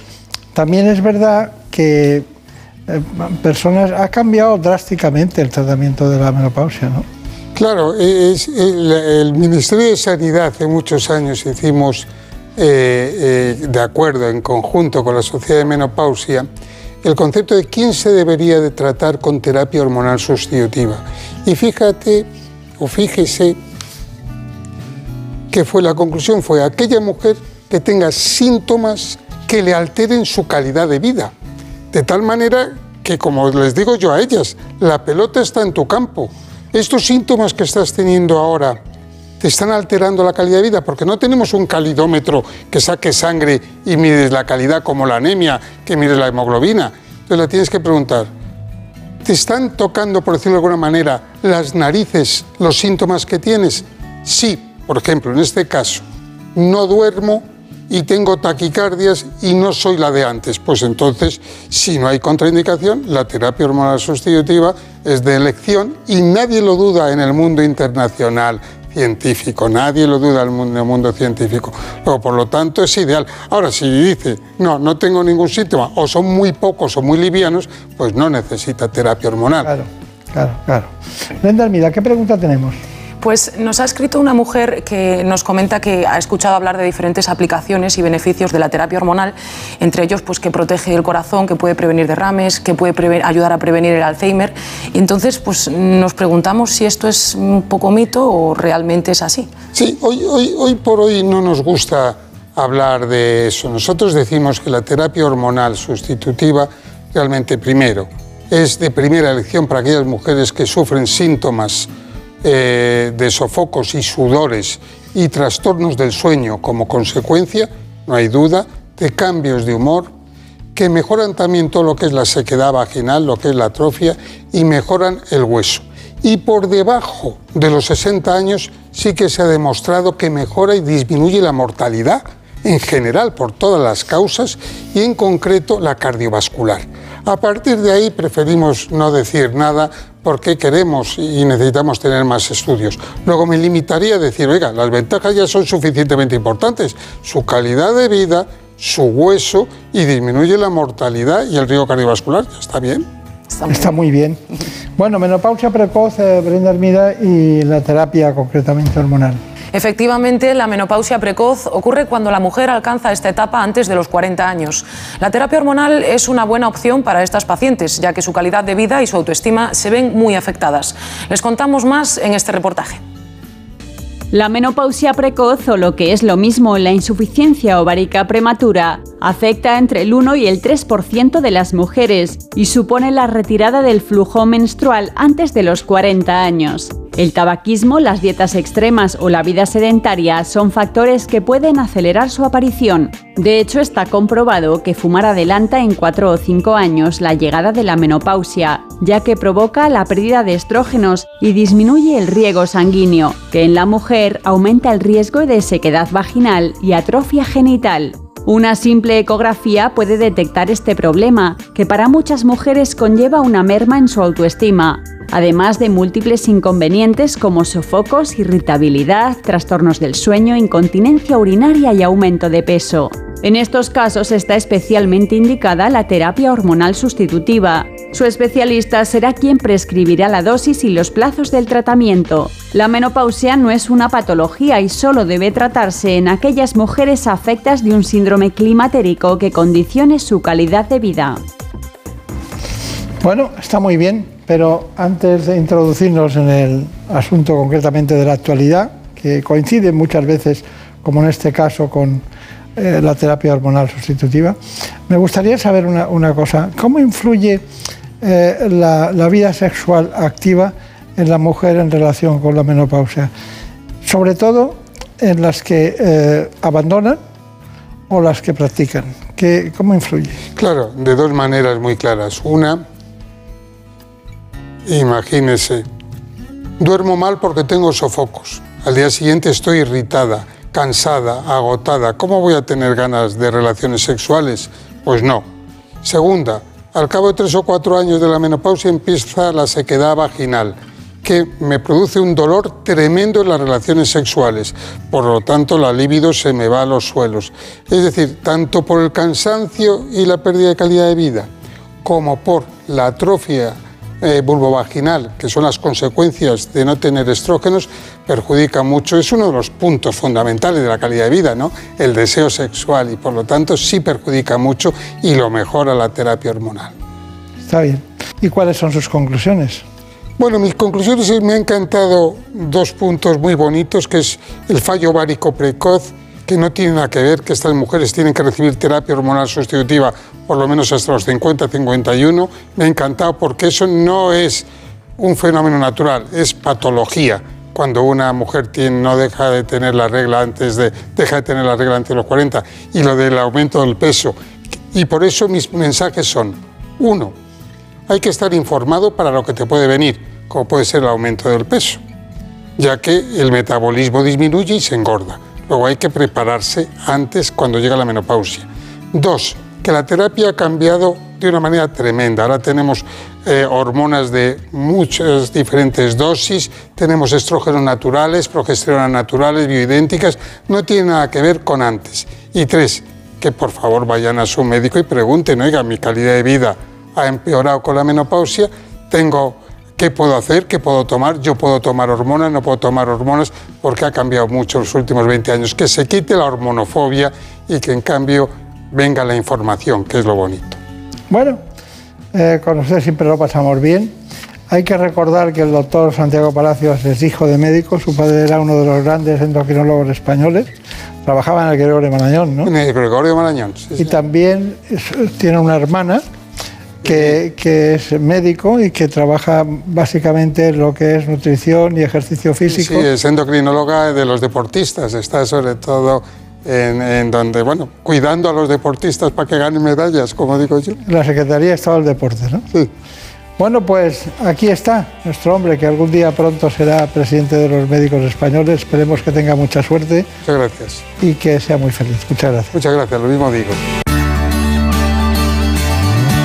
también es verdad que eh, personas, ha cambiado drásticamente el tratamiento de la menopausia, ¿no? Claro, es, el, Ministerio de Sanidad hace muchos años hicimos, eh, eh, de acuerdo, en conjunto con la Sociedad de Menopausia, el concepto de quién se debería de tratar con terapia hormonal sustitutiva. Y fíjate, o fíjese, que fue la conclusión, fue aquella mujer que tenga síntomas que le alteren su calidad de vida. De tal manera que, como les digo yo a ellas, la pelota está en tu campo. Estos síntomas que estás teniendo ahora te están alterando la calidad de vida, porque no tenemos un calidómetro que saque sangre y mides la calidad como la anemia, que mides la hemoglobina. Entonces la tienes que preguntar, ¿te están tocando, por decirlo de alguna manera, las narices los síntomas que tienes? Sí, por ejemplo, en este caso, no duermo y tengo taquicardias y no soy la de antes. Pues entonces, si no hay contraindicación, la terapia hormonal sustitutiva es de elección y nadie lo duda en el mundo internacional científico, nadie lo duda en el mundo científico. Luego, por lo tanto, es ideal. Ahora, si dice, no, no tengo ningún síntoma, o son muy pocos o muy livianos, pues no necesita terapia hormonal. Claro, claro, claro. Brenda Almida, ¿qué pregunta tenemos? Pues nos ha escrito una mujer que nos comenta que ha escuchado hablar de diferentes aplicaciones y beneficios de la terapia hormonal, entre ellos pues que protege el corazón, que puede prevenir derrames, que puede ayudar a prevenir el Alzheimer. Y entonces pues nos preguntamos si esto es un poco mito o realmente es así. Sí, hoy, hoy, hoy por hoy no nos gusta hablar de eso. Nosotros decimos que la terapia hormonal sustitutiva realmente primero es de primera elección para aquellas mujeres que sufren síntomas eh, de sofocos y sudores y trastornos del sueño como consecuencia, no hay duda, de cambios de humor que mejoran también todo lo que es la sequedad vaginal, lo que es la atrofia y mejoran el hueso. Y por debajo de los 60 años sí que se ha demostrado que mejora y disminuye la mortalidad en general por todas las causas y en concreto la cardiovascular. A partir de ahí preferimos no decir nada porque queremos y necesitamos tener más estudios. Luego me limitaría a decir, oiga, las ventajas ya son suficientemente importantes. Su calidad de vida, su hueso y disminuye la mortalidad y el riesgo cardiovascular. ¿Está bien? Está muy, bien. Bueno, menopausia precoz, eh, Brenda Armida, y la terapia concretamente hormonal. Efectivamente, la menopausia precoz ocurre cuando la mujer alcanza esta etapa antes de los 40 años. La terapia hormonal es una buena opción para estas pacientes, ya que su calidad de vida y su autoestima se ven muy afectadas. Les contamos más en este reportaje. La menopausia precoz, o lo que es lo mismo la insuficiencia ovárica prematura, afecta entre el 1 y el 3% de las mujeres y supone la retirada del flujo menstrual antes de los 40 años. El tabaquismo, las dietas extremas o la vida sedentaria son factores que pueden acelerar su aparición. De hecho, está comprobado que fumar adelanta en 4 o 5 años la llegada de la menopausia, ya que provoca la pérdida de estrógenos y disminuye el riego sanguíneo, que en la mujer aumenta el riesgo de sequedad vaginal y atrofia genital. Una simple ecografía puede detectar este problema, que para muchas mujeres conlleva una merma en su autoestima, además de múltiples inconvenientes como sofocos, irritabilidad, trastornos del sueño, incontinencia urinaria y aumento de peso. En estos casos está especialmente indicada la terapia hormonal sustitutiva. Su especialista será quien prescribirá la dosis y los plazos del tratamiento. La menopausia no es una patología y solo debe tratarse en aquellas mujeres afectas de un síndrome climatérico que condicione su calidad de vida. Bueno, está muy bien, pero antes de introducirnos en el asunto concretamente de la actualidad, que coincide muchas veces, como en este caso, con eh, la terapia hormonal sustitutiva, me gustaría saber una, cosa. ¿Cómo influye eh, la, vida sexual activa en la mujer en relación con la menopausia? Sobre todo en las que eh, abandonan o las que practican. ¿Qué, ¿Cómo influye? Claro, de dos maneras muy claras. Una, Imagínese, duermo mal porque tengo sofocos. Al día siguiente estoy irritada, cansada, agotada. ¿Cómo voy a tener ganas de relaciones sexuales? Pues no. Segunda, al cabo de tres o cuatro años de la menopausia empieza la sequedad vaginal, que me produce un dolor tremendo en las relaciones sexuales. Por lo tanto, la libido se me va a los suelos. Es decir, tanto por el cansancio y la pérdida de calidad de vida, como por la atrofia eh, vulvovaginal, que son las consecuencias de no tener estrógenos, perjudica mucho. Es uno de los puntos fundamentales de la calidad de vida, ¿no? El deseo sexual y por lo tanto sí perjudica mucho y lo mejora la terapia hormonal. Está bien. ¿Y cuáles son sus conclusiones? Bueno, mis conclusiones me han encantado dos puntos muy bonitos, que es el fallo ovárico precoz, que no tiene nada que ver que estas mujeres tienen que recibir terapia hormonal sustitutiva por lo menos hasta los 50, 51. Me ha encantado porque eso no es un fenómeno natural, es patología. cuando una mujer tiene, no deja de tener la regla antes de, deja de tener la regla antes de los 40 y lo del aumento del peso. Y por eso mis mensajes son, uno, hay que estar informado para lo que te puede venir, como puede ser el aumento del peso, ya que el metabolismo disminuye y se engorda. Luego hay que prepararse antes cuando llega la menopausia. Dos, que la terapia ha cambiado de una manera tremenda. Ahora tenemos eh, hormonas de muchas diferentes dosis, tenemos estrógenos naturales, progesteronas naturales, bioidénticas, no tiene nada que ver con antes. Y tres, que por favor vayan a su médico y pregunten, oiga, mi calidad de vida ha empeorado con la menopausia, tengo qué puedo hacer, qué puedo tomar, yo puedo tomar hormonas, no puedo tomar hormonas, porque ha cambiado mucho en los últimos 20 años, que se quite la hormonofobia y que en cambio venga la información, que es lo bonito. Bueno, eh, con usted siempre lo pasamos bien. Hay que recordar que el doctor Santiago Palacios es hijo de médico, su padre era uno de los grandes endocrinólogos españoles, trabajaba en el Gregorio Marañón, ¿no? En el Gregorio Marañón, sí, Y sí. también tiene una hermana que, que es médico y que trabaja básicamente en lo que es nutrición y ejercicio físico. Sí, es endocrinóloga de los deportistas, está sobre todo en, en donde, bueno, cuidando a los deportistas para que ganen medallas, como digo yo. La Secretaría de Estado del Deporte, ¿no? Sí. Bueno, pues aquí está nuestro hombre, que algún día pronto será presidente de los médicos españoles. Esperemos que tenga mucha suerte Muchas gracias. y que sea muy feliz. Muchas gracias. Muchas gracias, lo mismo digo.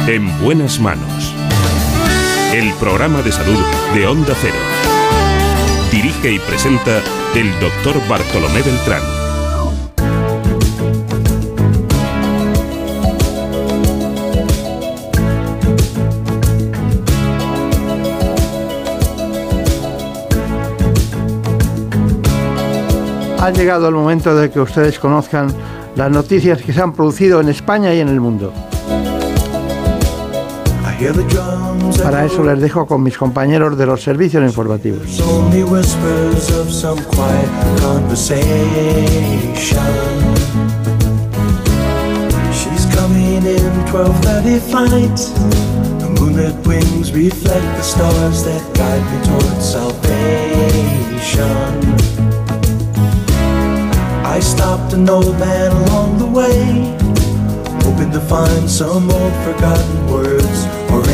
En buenas manos. El programa de salud de Onda Cero. Dirige y presenta el doctor Bartolomé Beltrán. Ha llegado el momento de que ustedes conozcan las noticias que se han producido en España y en el mundo. Para eso les dejo con mis compañeros de los servicios informativos. Only whispers of some quiet conversation. She's coming in 12:30 flight. The moonlit wings reflect the stars that guide me towards salvation. I stopped an old man along the way, hoping to find some old forgotten words or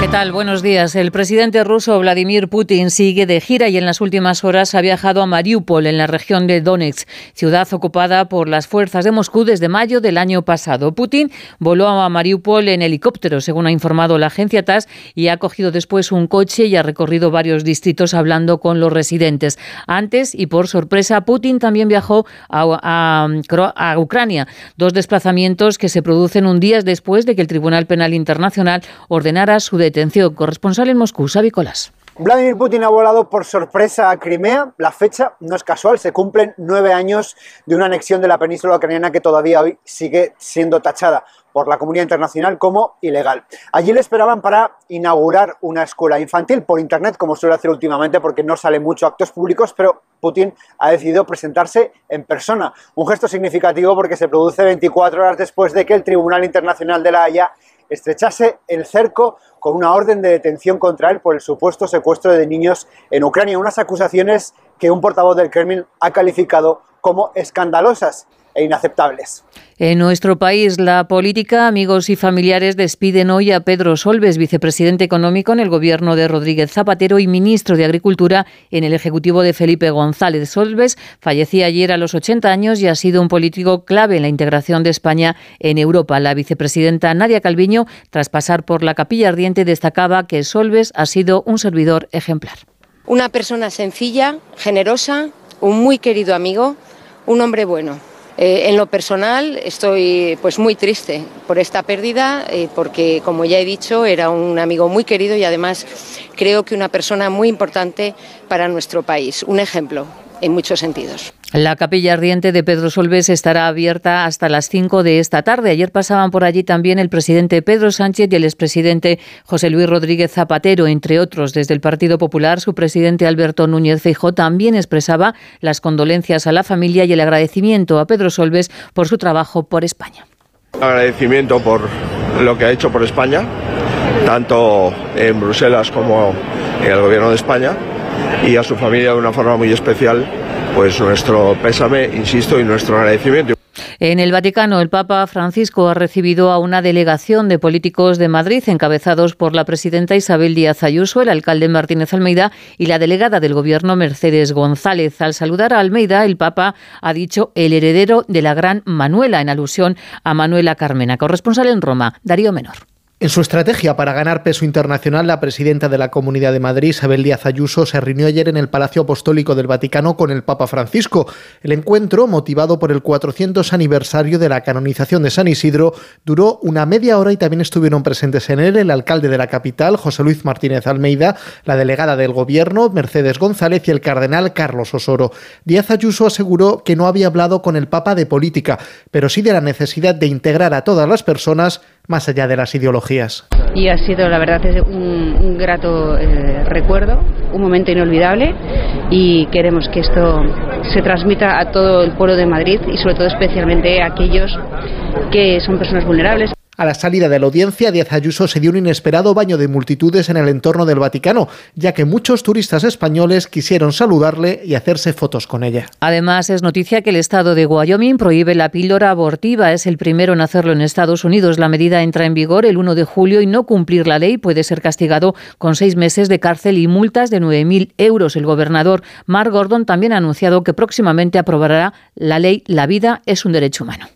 ¿Qué tal? Buenos días. El presidente ruso Vladimir Putin sigue de gira y en las últimas horas ha viajado a Mariupol, en la región de Donetsk, ciudad ocupada por las fuerzas de Moscú desde mayo del año pasado. Putin voló a Mariupol en helicóptero, según ha informado la agencia TASS, y ha cogido después un coche y ha recorrido varios distritos hablando con los residentes. Antes, y por sorpresa, Putin también viajó a, a- a Ucrania, dos desplazamientos que se producen un día después de que el Tribunal Penal Internacional ordenara su detención. Corresponsal en Moscú, Xavi Colás. Vladimir Putin ha volado por sorpresa a Crimea. La fecha no es casual, se cumplen nueve años de una anexión de la península ucraniana que todavía hoy sigue siendo tachada por la comunidad internacional como ilegal. Allí le esperaban para inaugurar una escuela infantil por internet, como suele hacer últimamente, porque no sale mucho actos públicos, pero Putin ha decidido presentarse en persona. Un gesto significativo porque se produce 24 horas después de que el Tribunal Internacional de la Haya estrechase el cerco con una orden de detención contra él por el supuesto secuestro de niños en Ucrania. Unas acusaciones que un portavoz del Kremlin ha calificado como escandalosas e inaceptables. En nuestro país, la política, amigos y familiares despiden hoy a Pedro Solbes, vicepresidente económico en el gobierno de Rodríguez Zapatero y ministro de Agricultura en el ejecutivo de Felipe González. Solbes fallecía ayer a los 80 años y ha sido un político clave en la integración de España en Europa. La vicepresidenta Nadia Calviño, tras pasar por la capilla ardiente, destacaba que Solbes ha sido un servidor ejemplar. Una persona sencilla, generosa, un muy querido amigo, un hombre bueno. Eh, en lo personal estoy pues muy triste por esta pérdida eh, porque como ya he dicho era un amigo muy querido y además creo que una persona muy importante para nuestro país, un ejemplo en muchos sentidos. La capilla ardiente de Pedro Solbes estará abierta hasta las 5 de esta tarde. Ayer pasaban por allí también el presidente Pedro Sánchez y el expresidente José Luis Rodríguez Zapatero, entre otros. Desde el Partido Popular, su presidente Alberto Núñez Feijóo también expresaba las condolencias a la familia y el agradecimiento a Pedro Solbes por su trabajo por España. Agradecimiento por lo que ha hecho por España, tanto en Bruselas como en el Gobierno de España, y a su familia de una forma muy especial, pues nuestro pésame, insisto, y nuestro agradecimiento. En el Vaticano, el Papa Francisco ha recibido a una delegación de políticos de Madrid, encabezados por la presidenta Isabel Díaz Ayuso, el alcalde Martínez Almeida y la delegada del Gobierno Mercedes González. Al saludar a Almeida, el Papa ha dicho el heredero de la gran Manuela, en alusión a Manuela Carmena, corresponsal en Roma, Darío Menor. En su estrategia para ganar peso internacional, la presidenta de la Comunidad de Madrid, Isabel Díaz Ayuso, se reunió ayer en el Palacio Apostólico del Vaticano con el Papa Francisco. El encuentro, motivado por el 400 aniversario de la canonización de San Isidro, duró una media hora y también estuvieron presentes en él el alcalde de la capital, José Luis Martínez Almeida, la delegada del Gobierno, Mercedes González, y el cardenal Carlos Osoro. Díaz Ayuso aseguró que no había hablado con el Papa de política, pero sí de la necesidad de integrar a todas las personas más allá de las ideologías. y ha sido la verdad un, un grato eh, recuerdo, un momento inolvidable y queremos que esto se transmita a todo el pueblo de Madrid y sobre todo especialmente a aquellos que son personas vulnerables. A la salida de la audiencia, Díaz Ayuso se dio un inesperado baño de multitudes en el entorno del Vaticano, ya que muchos turistas españoles quisieron saludarle y hacerse fotos con ella. Además, es noticia que el estado de Wyoming prohíbe la píldora abortiva. Es el primero en hacerlo en Estados Unidos. La medida entra en vigor el 1 de julio y no cumplir la ley puede ser castigado con seis meses de cárcel y multas de 9.000 euros. El gobernador Mark Gordon también ha anunciado que próximamente aprobará la ley La vida es un derecho humano.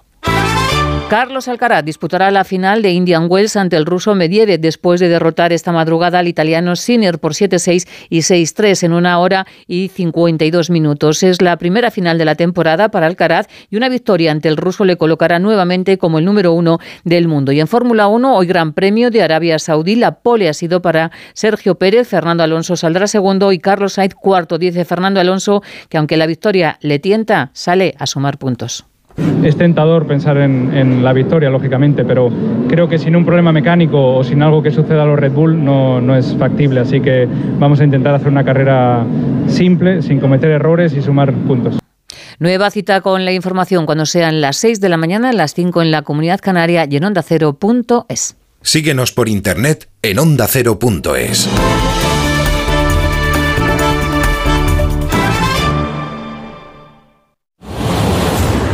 Carlos Alcaraz disputará la final de Indian Wells ante el ruso Medvedev después de derrotar esta madrugada al italiano Sinner por 7-6 y 6-3 en una hora y 52 minutos. Es la primera final de la temporada para Alcaraz y una victoria ante el ruso le colocará nuevamente como el número uno del mundo. Y en Fórmula 1, hoy Gran Premio de Arabia Saudí, la pole ha sido para Sergio Pérez, Fernando Alonso saldrá segundo y Carlos Sainz cuarto. Dice Fernando Alonso que aunque la victoria le tienta, sale a sumar puntos. Es tentador pensar en, en, la victoria, lógicamente, pero creo que sin un problema mecánico o sin algo que suceda a los Red Bull no, no, es factible. Así que vamos a intentar hacer una carrera simple, sin cometer errores y sumar puntos. Nueva cita con la información cuando sean las 6 de la mañana, las 5 en la Comunidad Canaria y en ondacero.es. Síguenos por internet en ondacero.es.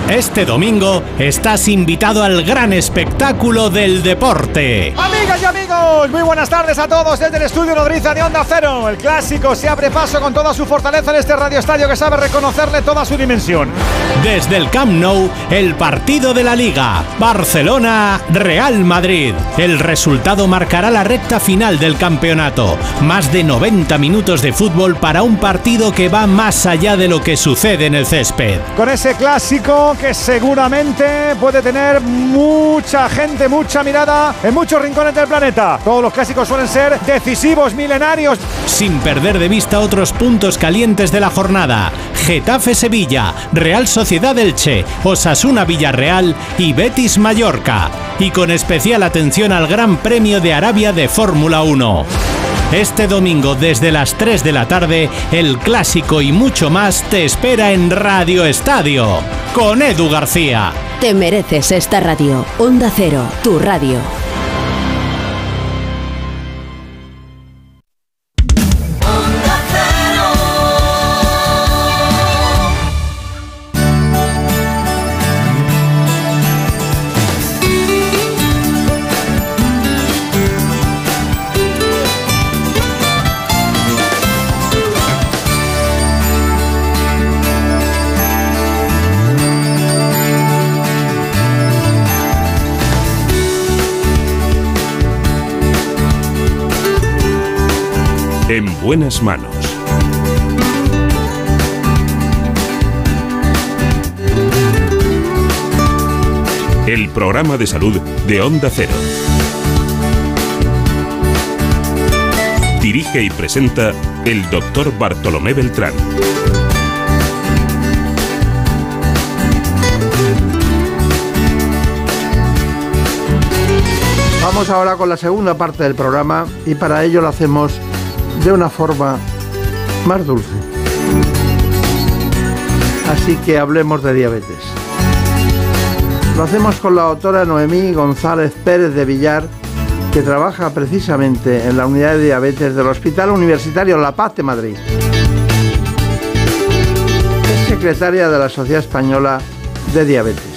Este domingo estás invitado al gran espectáculo del deporte. Amigas y amigos, muy buenas tardes a todos desde el estudio Nodriza de Onda Cero. El clásico se abre paso con toda su fortaleza en este radioestadio que sabe reconocerle toda su dimensión. Desde el Camp Nou, el partido de la Liga. Barcelona-Real Madrid. El resultado marcará la recta final del campeonato. Más de 90 minutos de fútbol para un partido que va más allá de lo que sucede en el césped. Con ese clásico que seguramente puede tener mucha gente, mucha mirada en muchos rincones del planeta. Todos los clásicos suelen ser decisivos, milenarios. Sin perder de vista otros puntos calientes de la jornada. Getafe Sevilla, Real Sociedad Elche, Osasuna Villarreal y Betis Mallorca. Y con especial atención al Gran Premio de Arabia de Fórmula 1. Este domingo desde las 3 de la tarde, el clásico y mucho más te espera en Radio Estadio con Edu García. Te mereces esta radio. Onda Cero, tu radio. Buenas manos. El programa de salud de Onda Cero. Dirige y presenta el doctor Bartolomé Beltrán. Vamos ahora con la segunda parte del programa y para ello lo hacemos de una forma más dulce. Así que hablemos de diabetes. Lo hacemos con la doctora Noemí González Pérez de Villar, que trabaja precisamente en la unidad de diabetes del Hospital Universitario La Paz de Madrid. Es secretaria de la Sociedad Española de Diabetes.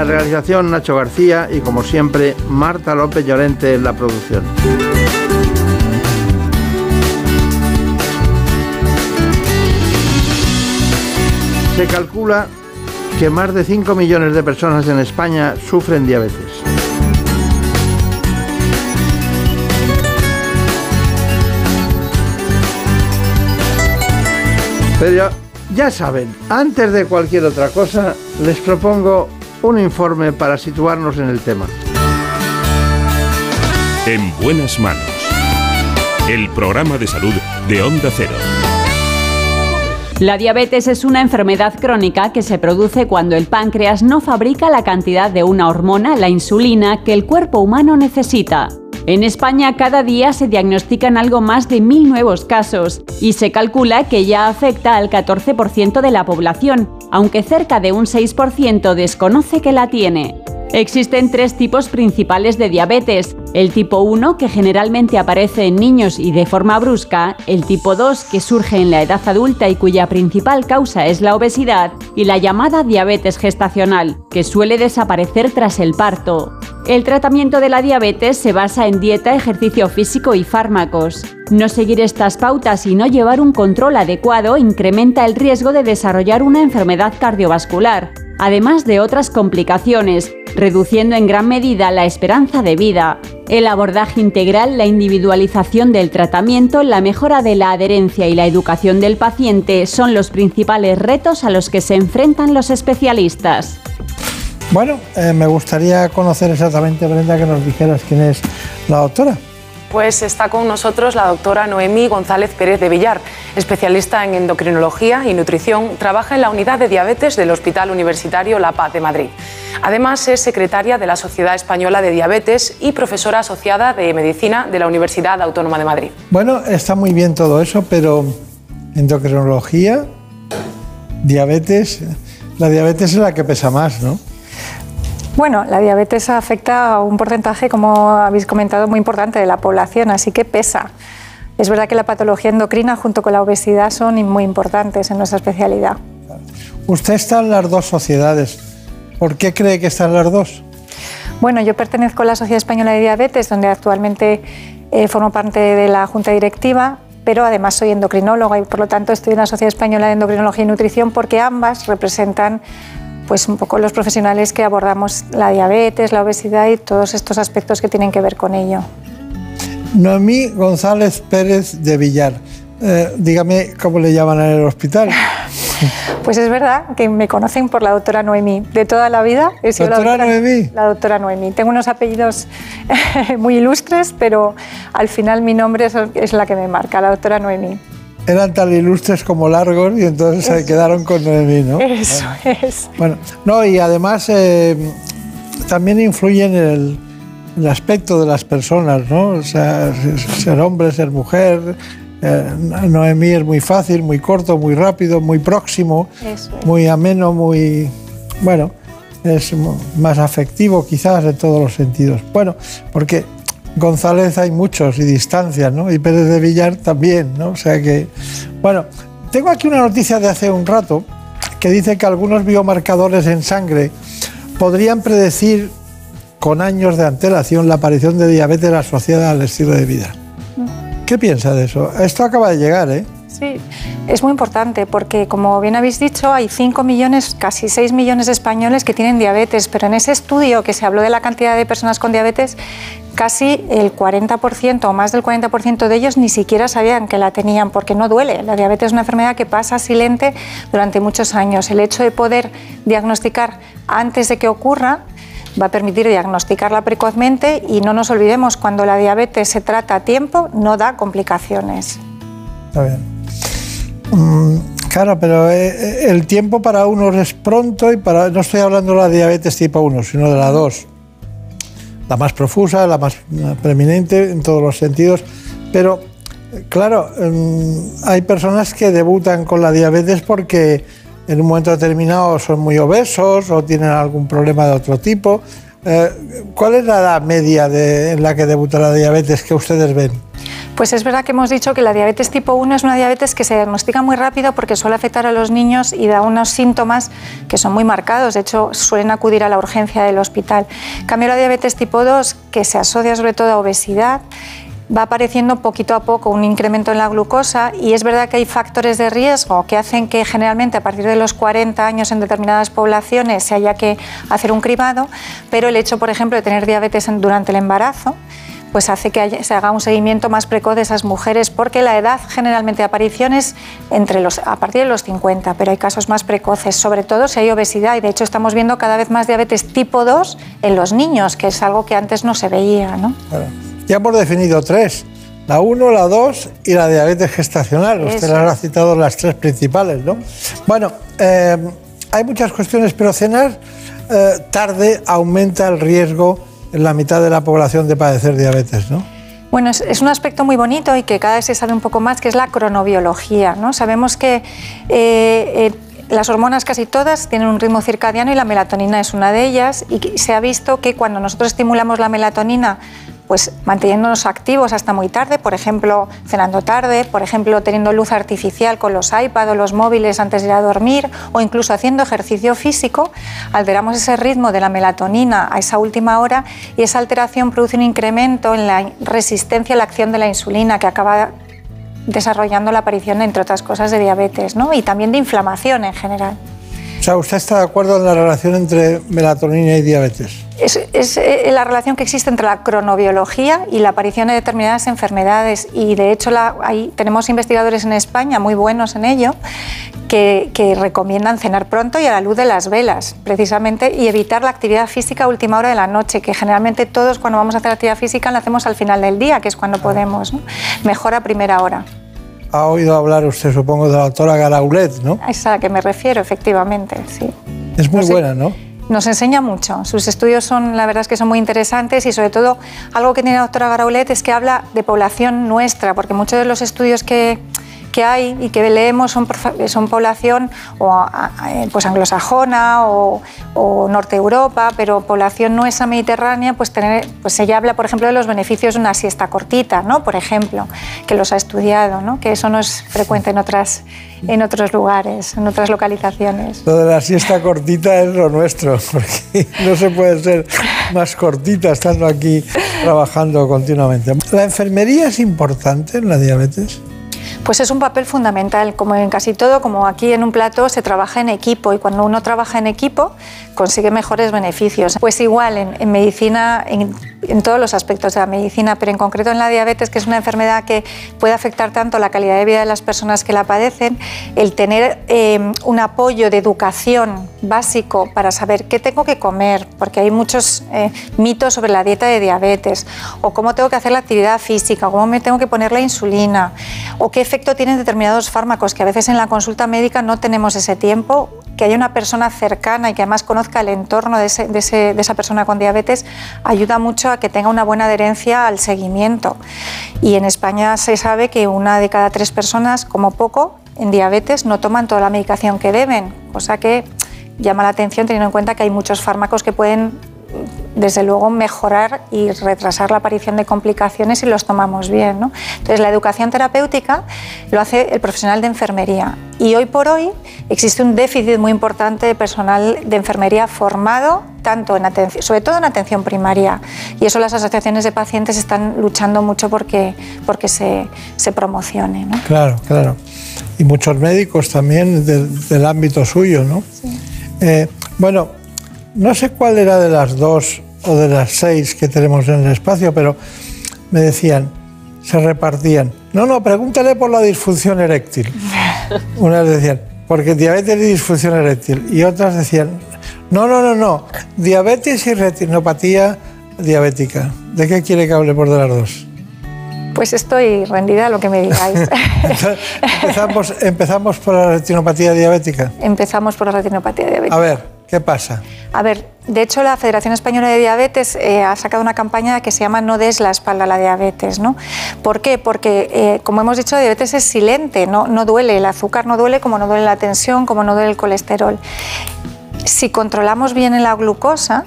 La realización Nacho García y como siempre Marta López Llorente en la producción. Se calcula que más de 5 millones de personas en España sufren diabetes. Pero ya, saben, antes de cualquier otra cosa, les propongo un informe para situarnos en el tema. En buenas manos. El programa de salud de Onda Cero. La diabetes es una enfermedad crónica que se produce cuando el páncreas no fabrica la cantidad de una hormona, la insulina, que el cuerpo humano necesita. En España cada día se diagnostican algo más de mil nuevos casos y se calcula que ya afecta al 14% de la población, aunque cerca de un 6% desconoce que la tiene. Existen tres tipos principales de diabetes. El tipo 1, que generalmente aparece en niños y de forma brusca, el tipo 2, que surge en la edad adulta y cuya principal causa es la obesidad, y la llamada diabetes gestacional, que suele desaparecer tras el parto. El tratamiento de la diabetes se basa en dieta, ejercicio físico y fármacos. No seguir estas pautas y no llevar un control adecuado incrementa el riesgo de desarrollar una enfermedad cardiovascular, además de otras complicaciones, reduciendo en gran medida la esperanza de vida. El abordaje integral, la individualización del tratamiento, la mejora de la adherencia y la educación del paciente son los principales retos a los que se enfrentan los especialistas. Bueno, eh, me gustaría conocer exactamente, Brenda, que nos dijeras quién es la doctora. Pues está con nosotros la doctora Noemí González Pérez de Villar, especialista en endocrinología y nutrición, trabaja en la unidad de diabetes del Hospital Universitario La Paz de Madrid. Además es secretaria de la Sociedad Española de Diabetes y profesora asociada de medicina de la Universidad Autónoma de Madrid. Bueno, está muy bien todo eso, pero endocrinología, diabetes, la diabetes es la que pesa más, ¿no? Bueno, la diabetes afecta a un porcentaje, como habéis comentado, muy importante de la población, así que pesa. es verdad que la patología endocrina junto con la obesidad son muy importantes en nuestra especialidad. Usted está en las dos sociedades. ¿Por qué cree que están las dos? Bueno, yo pertenezco a la Sociedad Española de Diabetes, donde actualmente eh, formo parte de la Junta Directiva, pero además soy endocrinóloga y por lo tanto estoy en la Sociedad Española de Endocrinología y Nutrición porque ambas representan pues un poco los profesionales que abordamos la diabetes, la obesidad y todos estos aspectos que tienen que ver con ello. Noemí González Pérez de Villar. Eh, dígame cómo le llaman en el hospital. Pues es verdad que me conocen por la doctora Noemí. De toda la vida he sido ¿Doctora la doctora Noemí? La doctora Noemí. Tengo unos apellidos muy ilustres, pero al final mi nombre es, es la que me marca, la doctora Noemí. Eran tan ilustres como largos y entonces se quedaron con Noemí, ¿no? Eso es. Bueno, no, y además eh, también influye en el, el aspecto de las personas, ¿no? O sea, ser hombre, ser mujer. eh, Noemí es muy fácil, muy corto, muy rápido, muy próximo, Eso es. muy ameno, muy. Bueno, es más afectivo quizás en todos los sentidos. Bueno, porque González hay muchos y distancias, ¿no? Y Pérez de Villar también, ¿no? O sea que. Bueno, tengo aquí una noticia de hace un rato que dice que algunos biomarcadores en sangre podrían predecir con años de antelación la aparición de diabetes asociada al estilo de vida. ¿Qué piensa de eso? Esto acaba de llegar, ¿eh? Sí, es muy importante porque, como bien habéis dicho, hay 5 millones, casi 6 millones de españoles que tienen diabetes, pero en ese estudio que se habló de la cantidad de personas con diabetes, casi el 40% o más del 40% de ellos ni siquiera sabían que la tenían porque no duele. La diabetes es una enfermedad que pasa silente durante muchos años. El hecho de poder diagnosticar antes de que ocurra va a permitir diagnosticarla precozmente y no nos olvidemos, cuando la diabetes se trata a tiempo, no da complicaciones. Está bien. Mm, claro, pero eh, eh, el tiempo para unos es pronto y para. No estoy hablando de la diabetes tipo 1, sino de la 2. La más profusa, la más preeminente en todos los sentidos. Pero, claro, mm, hay personas que debutan con la diabetes porque en un momento determinado son muy obesos o tienen algún problema de otro tipo. Eh, ¿Cuál es la edad media en la que debuta la diabetes que ustedes ven? Pues es verdad que hemos dicho que la diabetes tipo 1 es una diabetes que se diagnostica muy rápido porque suele afectar a los niños y da unos síntomas que son muy marcados. De hecho, suelen acudir a la urgencia del hospital. En cambio, la diabetes tipo 2, que se asocia sobre todo a obesidad, va apareciendo poquito a poco un incremento en la glucosa y es verdad que hay factores de riesgo que hacen que generalmente a partir de los 40 años en determinadas poblaciones se haya que hacer un cribado, pero el hecho, por ejemplo, de tener diabetes durante el embarazo, pues hace que haya- se haga un seguimiento más precoz de esas mujeres, porque la edad generalmente de aparición es entre los, a partir de los 50, pero hay casos más precoces, sobre todo si hay obesidad, y de hecho estamos viendo cada vez más diabetes tipo 2 en los niños, que es algo que antes no se veía. ¿no? Ya hemos definido tres. La 1, la 2 y la diabetes gestacional. Usted Eso las ha citado las tres principales, ¿no? Bueno, eh, hay muchas cuestiones, pero cenar eh, tarde aumenta el riesgo la mitad de la población de padecer diabetes, ¿no? Bueno, es, un aspecto muy bonito y que cada vez se sabe un poco más, que es la cronobiología. ¿no? Sabemos que eh, eh, las hormonas casi todas tienen un ritmo circadiano y la melatonina es una de ellas y se ha visto que cuando nosotros estimulamos la melatonina, pues manteniéndonos activos hasta muy tarde, por ejemplo, cenando tarde, por ejemplo, teniendo luz artificial con los iPad o los móviles antes de ir a dormir o incluso haciendo ejercicio físico, alteramos ese ritmo de la melatonina a esa última hora y esa alteración produce un incremento en la resistencia a la acción de la insulina que acaba desarrollando la aparición, entre otras cosas, de diabetes ¿no? y también de inflamación en general. O sea, ¿usted está de acuerdo en la relación entre melatonina y diabetes? Es, eh, la relación que existe entre la cronobiología y la aparición de determinadas enfermedades y de hecho la, tenemos investigadores en España muy buenos en ello que, que, recomiendan cenar pronto y a la luz de las velas precisamente y evitar la actividad física a última hora de la noche que generalmente todos cuando vamos a hacer actividad física la hacemos al final del día que es cuando podemos, ¿no? mejor a primera hora. Ha oído hablar usted, supongo, de la doctora Garaulet, ¿no? A esa a que me refiero, efectivamente, sí. Es muy buena, ¿no? Nos enseña mucho. Sus estudios son, la verdad es que son muy interesantes y sobre todo algo que tiene la doctora Garaulet es que habla de población nuestra, porque muchos de los estudios que, que hay y que leemos son, son población o, a- pues anglosajona o, o norte Europa, pero población nuestra mediterránea, pues, tener, pues ella habla, por ejemplo, de los beneficios de una siesta cortita, ¿no? por ejemplo, que los ha estudiado, ¿no? que eso no es frecuente en, otras, en otros lugares, en otras localizaciones. Lo de la siesta cortita es lo nuestro, porque no se puede ser más cortita estando aquí trabajando continuamente. ¿La enfermería es importante en la diabetes? Pues es un papel fundamental, como en casi todo, como aquí en un plato se trabaja en equipo y cuando uno trabaja en equipo consigue mejores beneficios. Pues igual en, medicina, en, en todos los aspectos de la medicina, pero en concreto en la diabetes, que es una enfermedad que puede afectar tanto la calidad de vida de las personas que la padecen, el tener eh, un apoyo de educación básico para saber qué tengo que comer, porque hay muchos eh, mitos sobre la dieta de diabetes, o cómo tengo que hacer la actividad física, o cómo me tengo que poner la insulina, o qué efecto tienen determinados fármacos, que a veces en la consulta médica no tenemos ese tiempo, que haya una persona cercana y que además conozca el entorno de, esa persona con diabetes, ayuda mucho a que tenga una buena adherencia al seguimiento. Y en España se sabe que una de cada tres personas, como poco, en diabetes no toman toda la medicación que deben, cosa que llama la atención teniendo en cuenta que hay muchos fármacos que pueden desde luego mejorar y retrasar la aparición de complicaciones si los tomamos bien. ¿no? Entonces la educación terapéutica lo hace el profesional de enfermería y hoy por hoy existe un déficit muy importante de personal de enfermería formado tanto en atención, sobre todo en atención primaria y eso las asociaciones de pacientes están luchando mucho porque, porque se, se promocione. ¿no? Claro, claro. Y muchos médicos también del, del ámbito suyo, ¿no? Eh, bueno, no sé cuál era de las dos o de las seis que tenemos en el espacio, pero me decían, se repartían. No, no, pregúntale por la disfunción eréctil. Unas decían, porque diabetes y disfunción eréctil. Y otras decían, no, no, no, no, diabetes y retinopatía diabética. ¿De qué quiere que hable por de las dos? Pues estoy rendida a lo que me digáis. Empezamos, empezamos por la retinopatía diabética. Empezamos por la retinopatía diabética. A ver, ¿qué pasa? A ver, de hecho la Federación Española de Diabetes eh, ha sacado una campaña que se llama No des la espalda a la diabetes, ¿no? ¿Por qué? Porque, eh, como hemos dicho, la diabetes es silente, no, no duele, el azúcar no duele como no duele la tensión, como no duele el colesterol. Si controlamos bien la glucosa,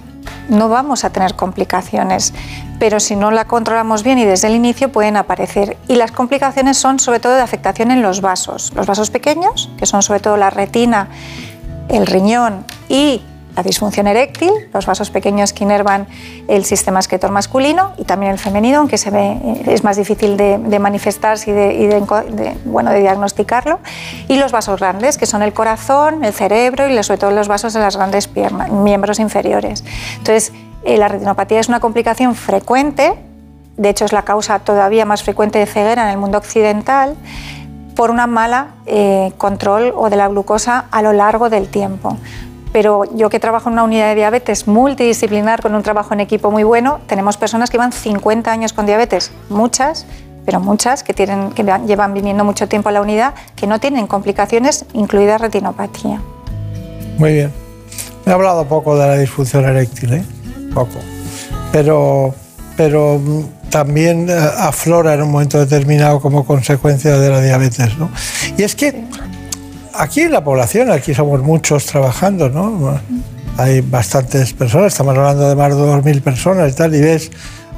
no vamos a tener complicaciones, pero si no la controlamos bien y desde el inicio pueden aparecer. Y las complicaciones son sobre todo de afectación en los vasos, los vasos pequeños, que son sobre todo la retina, el riñón y la disfunción eréctil, los vasos pequeños que inervan el sistema excretor masculino y también el femenino, aunque se eh, es más difícil de, de manifestarse y, de, bueno, de diagnosticarlo, y los vasos grandes, que son el corazón, el cerebro y sobre todo los vasos de las grandes piernas, miembros inferiores. Entonces, eh, la retinopatía es una complicación frecuente, de hecho es la causa todavía más frecuente de ceguera en el mundo occidental, por una mala eh, control o de la glucosa a lo largo del tiempo. Pero yo que trabajo en una unidad de diabetes multidisciplinar con un trabajo en equipo muy bueno, tenemos personas que llevan 50 años con diabetes, muchas, pero muchas que, tienen, que va- llevan viniendo mucho tiempo a la unidad, que no tienen complicaciones, incluida retinopatía. Muy bien. He hablado poco de la disfunción eréctil, ¿eh? Poco. Pero, pero mm, también eh, aflora en un momento determinado como consecuencia de la diabetes, ¿no? Y es que aquí en la población, aquí somos muchos trabajando, ¿no? Hay bastantes personas, estamos hablando de más de 2.000 personas y tal, y ves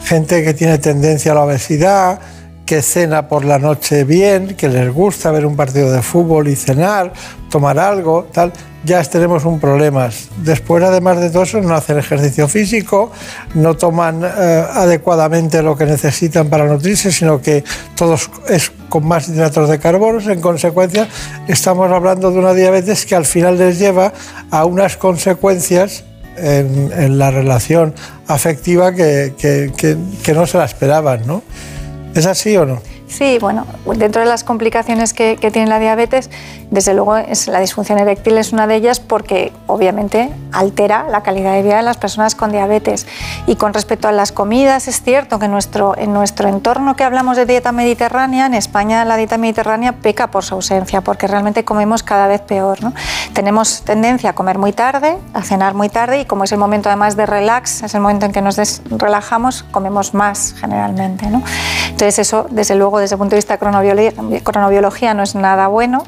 gente que tiene tendencia a la obesidad, que cena por la noche bien, que les gusta ver un partido de fútbol y cenar, tomar algo, tal, ya tenemos un problema. Después, además de todo eso, no hacen ejercicio físico, no toman eh, adecuadamente lo que necesitan para nutrirse, sino que todos es con más hidratos de carbono. En consecuencia, estamos hablando de una diabetes que al final les lleva a unas consecuencias en, la relación afectiva que no se la esperaban, ¿no? ¿Es así o no? Sí, bueno, dentro de las complicaciones que, que tiene la diabetes, desde luego es, la disfunción eréctil es una de ellas porque obviamente altera la calidad de vida de las personas con diabetes. Y con respecto a las comidas, es cierto que nuestro, en nuestro entorno que hablamos de dieta mediterránea, en España la dieta mediterránea peca por su ausencia porque realmente comemos cada vez peor. ¿no? Tenemos tendencia a comer muy tarde, a cenar muy tarde y como es el momento además de relax, es el momento en que nos relajamos, comemos más generalmente. ¿no? Entonces eso desde luego luego desde el punto de vista de cronobiolo- cronobiología no es nada bueno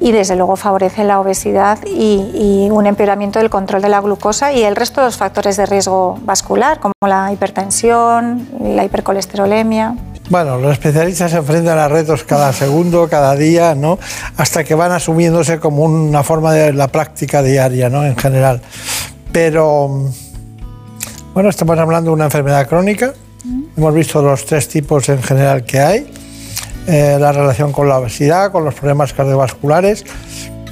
y desde luego favorece la obesidad y, y un empeoramiento del control de la glucosa y el resto de los factores de riesgo vascular, como la hipertensión, la hipercolesterolemia. Bueno, los especialistas se enfrentan a retos cada segundo, cada día, ¿no? Hasta que van asumiéndose como una forma de la práctica diaria, ¿no? En general. Pero, bueno, estamos hablando de una enfermedad crónica. Hemos visto los tres tipos en general que hay. Eh, la relación con la obesidad, con los problemas cardiovasculares.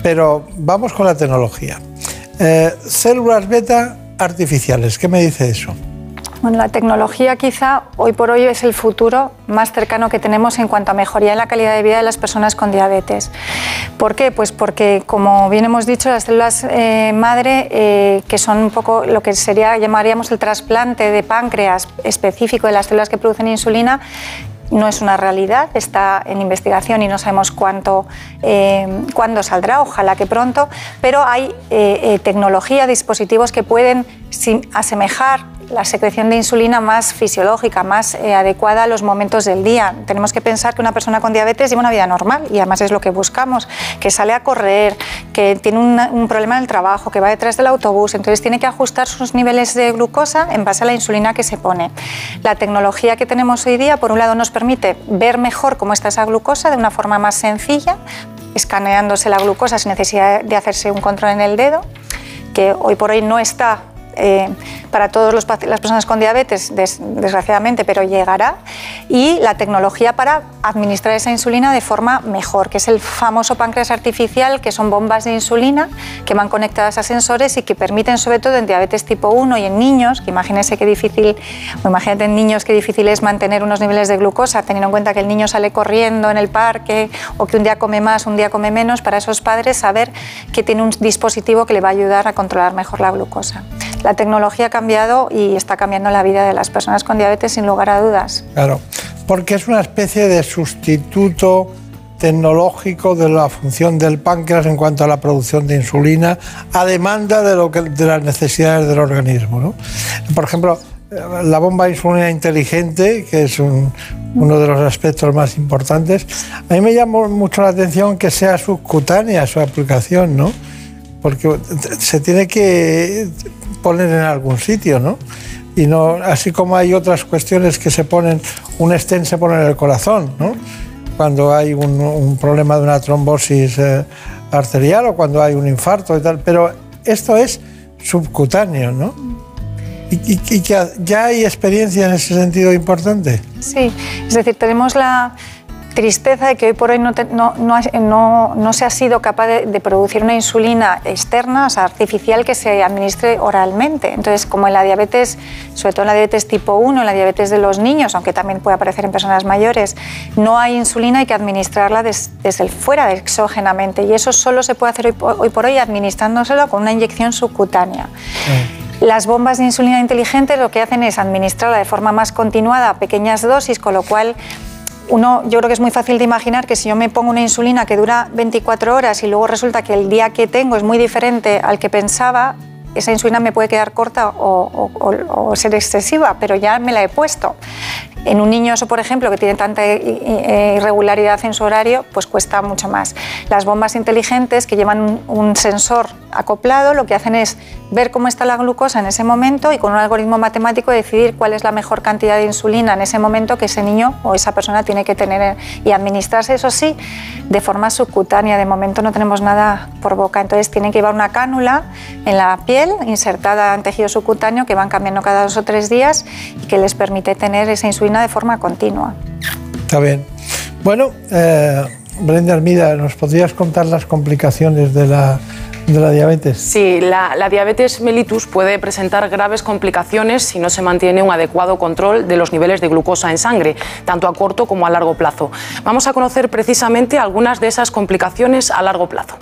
Pero vamos con la tecnología. Eh, células beta artificiales, ¿qué me dice eso? Bueno, la tecnología quizá hoy por hoy es el futuro más cercano que tenemos en cuanto a mejoría en la calidad de vida de las personas con diabetes. ¿Por qué? Pues porque, como bien hemos dicho, las células eh, madre, que son un poco lo que sería, llamaríamos el trasplante de páncreas específico de las células que producen insulina, no es una realidad, está en investigación y no sabemos cuánto, eh, cuándo saldrá, ojalá que pronto, pero hay eh, eh, tecnología, dispositivos que pueden asemejar la secreción de insulina más fisiológica, más eh, adecuada a los momentos del día. Tenemos que pensar que una persona con diabetes lleva una vida normal y además es lo que buscamos, que sale a correr, que tiene una- un problema en el trabajo, que va detrás del autobús, entonces tiene que ajustar sus niveles de glucosa en base a la insulina que se pone. La tecnología que tenemos hoy día, por un lado, nos permite ver mejor cómo está esa glucosa de una forma más sencilla, escaneándose la glucosa sin necesidad de hacerse un control en el dedo, que hoy por hoy no está eh, para todas las personas con diabetes, des- desgraciadamente, pero llegará, y la tecnología para administrar esa insulina de forma mejor, que es el famoso páncreas artificial, que son bombas de insulina que van conectadas a sensores y que permiten, sobre todo en diabetes tipo 1 y en niños, que imagínense qué difícil, o imagínate en niños qué difícil es mantener unos niveles de glucosa, teniendo en cuenta que el niño sale corriendo en el parque o que un día come más, un día come menos, para esos padres saber que tiene un dispositivo que le va a ayudar a controlar mejor la glucosa. La tecnología ha cambiado y está cambiando la vida de las personas con diabetes sin lugar a dudas. Claro, porque es una especie de sustituto tecnológico de la función del páncreas en cuanto a la producción de insulina a demanda de, lo de las necesidades del organismo. ¿no? Por ejemplo, la bomba de insulina inteligente, que es un- uno de los aspectos más importantes, a mí me llamó mucho la atención que sea subcutánea su aplicación, ¿no? Porque se tiene que poner en algún sitio, ¿no? Y no, así como hay otras cuestiones que se ponen, un stent se pone en el corazón, ¿no? Cuando hay un, un problema de una trombosis eh, arterial o cuando hay un infarto y tal, pero esto es subcutáneo, ¿no? Y, y- y que ya hay experiencia en ese sentido importante. Sí, es decir, tenemos la tristeza de que hoy por hoy no, te- no- no no- no se ha sido capaz de, de producir una insulina externa, o sea, artificial, que se administre oralmente. Entonces, como en la diabetes, sobre todo en la diabetes tipo 1, en la diabetes de los niños, aunque también puede aparecer en personas mayores, no hay insulina, hay que administrarla des- desde el fuera, exógenamente. Y eso solo se puede hacer hoy, por- hoy por hoy administrándoselo con una inyección subcutánea. Las bombas de insulina inteligentes lo que hacen es administrarla de forma más continuada a pequeñas dosis, con lo cual uno, yo creo que es muy fácil de imaginar que si yo me pongo una insulina que dura 24 horas y luego resulta que el día que tengo es muy diferente al que pensaba, esa insulina me puede quedar corta o, ser excesiva, pero ya me la he puesto. En un niño eso, por ejemplo, que tiene tanta i- i- irregularidad en su horario, pues cuesta mucho más. Las bombas inteligentes que llevan un sensor acoplado lo que hacen es ver cómo está la glucosa en ese momento y con un algoritmo matemático decidir cuál es la mejor cantidad de insulina en ese momento que ese niño o esa persona tiene que tener y administrarse, eso sí, de forma subcutánea. De momento no tenemos nada por boca, entonces tienen que llevar una cánula en la piel insertada en tejido subcutáneo que van cambiando cada dos o tres días y que les permite tener esa insulina de forma continua. Está bien. Bueno, eh, Brenda Armida, ¿nos podrías contar las complicaciones de la, de la diabetes? Sí, la, la diabetes mellitus puede presentar graves complicaciones si no se mantiene un adecuado control de los niveles de glucosa en sangre, tanto a corto como a largo plazo. Vamos a conocer precisamente algunas de esas complicaciones a largo plazo.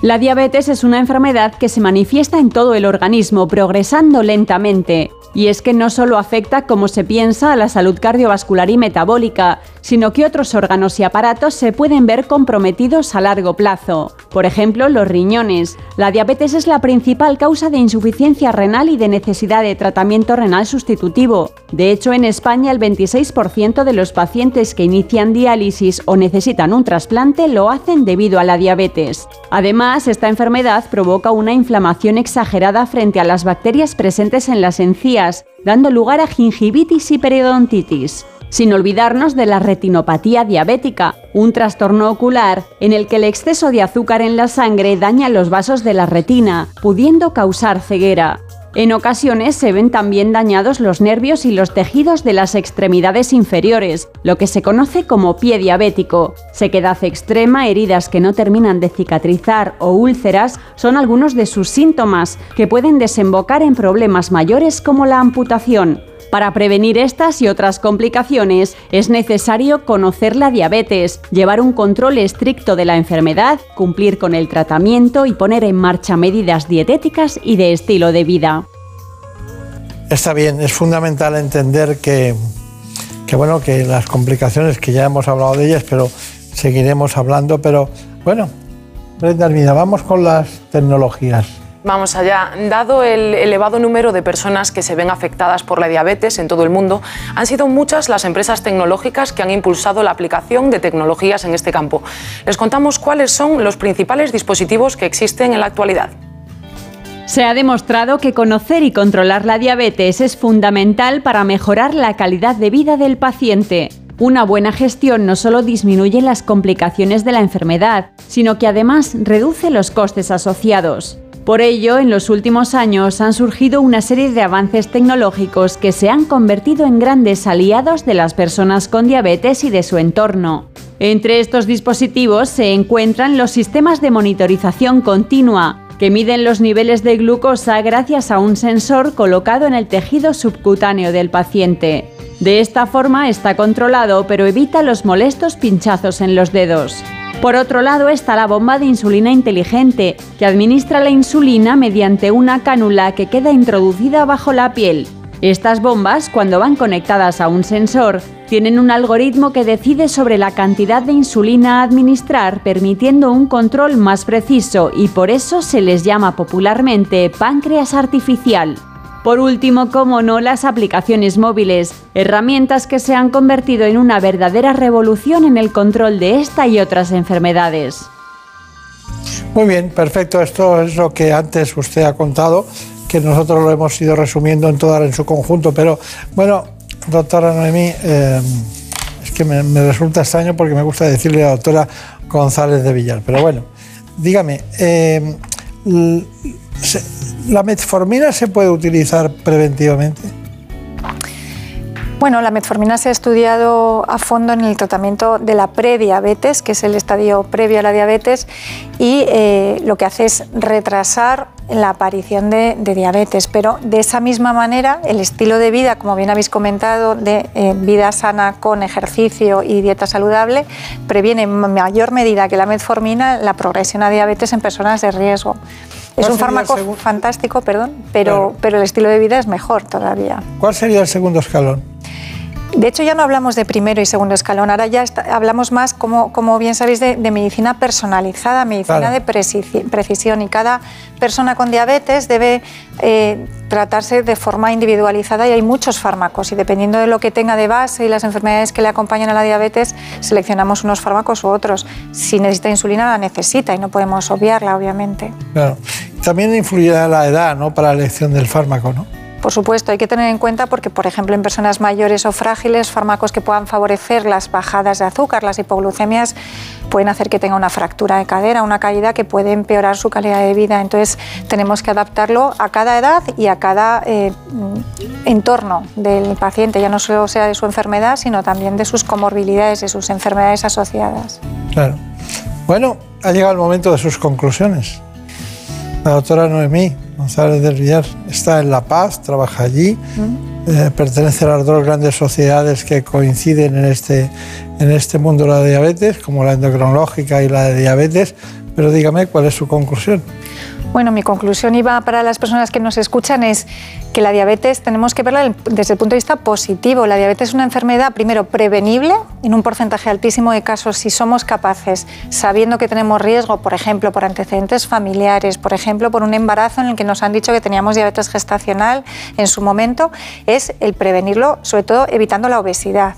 La diabetes es una enfermedad que se manifiesta en todo el organismo, progresando lentamente. Y es que no solo afecta como se piensa a la salud cardiovascular y metabólica, sino que otros órganos y aparatos se pueden ver comprometidos a largo plazo. Por ejemplo, los riñones. La diabetes es la principal causa de insuficiencia renal y de necesidad de tratamiento renal sustitutivo. De hecho, en España el 26% de los pacientes que inician diálisis o necesitan un trasplante lo hacen debido a la diabetes. Además, esta enfermedad provoca una inflamación exagerada frente a las bacterias presentes en las encías, dando lugar a gingivitis y periodontitis. Sin olvidarnos de la retinopatía diabética, un trastorno ocular en el que el exceso de azúcar en la sangre daña los vasos de la retina, pudiendo causar ceguera. En ocasiones se ven también dañados los nervios y los tejidos de las extremidades inferiores, lo que se conoce como pie diabético. Sequedad extrema, heridas que no terminan de cicatrizar o úlceras son algunos de sus síntomas que pueden desembocar en problemas mayores como la amputación. Para prevenir estas y otras complicaciones es necesario conocer la diabetes, llevar un control estricto de la enfermedad, cumplir con el tratamiento y poner en marcha medidas dietéticas y de estilo de vida. Está bien, es fundamental entender que, bueno, que las complicaciones, que ya hemos hablado de ellas, pero seguiremos hablando, pero bueno, Brenda Armida, vamos con las tecnologías. Vamos allá. Dado el elevado número de personas que se ven afectadas por la diabetes en todo el mundo, han sido muchas las empresas tecnológicas que han impulsado la aplicación de tecnologías en este campo. Les contamos cuáles son los principales dispositivos que existen en la actualidad. Se ha demostrado que conocer y controlar la diabetes es fundamental para mejorar la calidad de vida del paciente. Una buena gestión no solo disminuye las complicaciones de la enfermedad, sino que además reduce los costes asociados. Por ello, en los últimos años han surgido una serie de avances tecnológicos que se han convertido en grandes aliados de las personas con diabetes y de su entorno. Entre estos dispositivos se encuentran los sistemas de monitorización continua, que miden los niveles de glucosa gracias a un sensor colocado en el tejido subcutáneo del paciente. De esta forma está controlado, pero evita los molestos pinchazos en los dedos. Por otro lado está la bomba de insulina inteligente, que administra la insulina mediante una cánula que queda introducida bajo la piel. Estas bombas, cuando van conectadas a un sensor, tienen un algoritmo que decide sobre la cantidad de insulina a administrar, permitiendo un control más preciso y por eso se les llama popularmente páncreas artificial. Por último, como no, las aplicaciones móviles, herramientas que se han convertido en una verdadera revolución en el control de esta y otras enfermedades. Muy bien, perfecto. Esto es lo que antes usted ha contado, que nosotros lo hemos ido resumiendo en toda en su conjunto. Pero bueno, doctora Noemí, eh, es que me, resulta extraño porque me gusta decirle a la doctora González de Villar. Pero bueno, dígame, eh, ¿la metformina se puede utilizar preventivamente? Bueno, la metformina se ha estudiado a fondo en el tratamiento de la prediabetes, que es el estadio previo a la diabetes, y eh, lo que hace es retrasar la aparición de, diabetes. Pero de esa misma manera, el estilo de vida, como bien habéis comentado, de eh, vida sana con ejercicio y dieta saludable, previene en mayor medida que la metformina la progresión a diabetes en personas de riesgo. Es ¿Cuál un fármaco fantástico, perdón, pero, Claro. pero el estilo de vida es mejor todavía. ¿Cuál sería el segundo escalón? De hecho, ya no hablamos de primero y segundo escalón, ahora ya está- hablamos más, como, como bien sabéis, de, de medicina personalizada, medicina Claro. de preci- precisión. Y cada persona con diabetes debe eh, tratarse de forma individualizada y hay muchos fármacos. Y dependiendo de lo que tenga de base y las enfermedades que le acompañan a la diabetes, seleccionamos unos fármacos u otros. Si necesita insulina, la necesita y no podemos obviarla, obviamente. Claro. También influirá la edad, ¿no? Para la elección del fármaco, ¿no? Por supuesto, hay que tener en cuenta porque, por ejemplo, en personas mayores o frágiles, fármacos que puedan favorecer las bajadas de azúcar, las hipoglucemias, pueden hacer que tenga una fractura de cadera, una caída que puede empeorar su calidad de vida. Entonces, tenemos que adaptarlo a cada edad y a cada eh, entorno del paciente, ya no solo sea de su enfermedad, sino también de sus comorbilidades, de sus enfermedades asociadas. Claro. Bueno, ha llegado el momento de sus conclusiones. La doctora Noemí González del Villar está en La Paz, trabaja allí, eh, pertenece a las dos grandes sociedades que coinciden en este, en este mundo de la diabetes, como la endocrinológica y la de diabetes, pero dígame cuál es su conclusión. Bueno, mi conclusión iba para las personas que nos escuchan es que la diabetes tenemos que verla desde el punto de vista positivo. La diabetes es una enfermedad, primero, prevenible en un porcentaje altísimo de casos si somos capaces, sabiendo que tenemos riesgo, por ejemplo, por antecedentes familiares, por ejemplo, por un embarazo en el que nos han dicho que teníamos diabetes gestacional en su momento, es el prevenirlo, sobre todo evitando la obesidad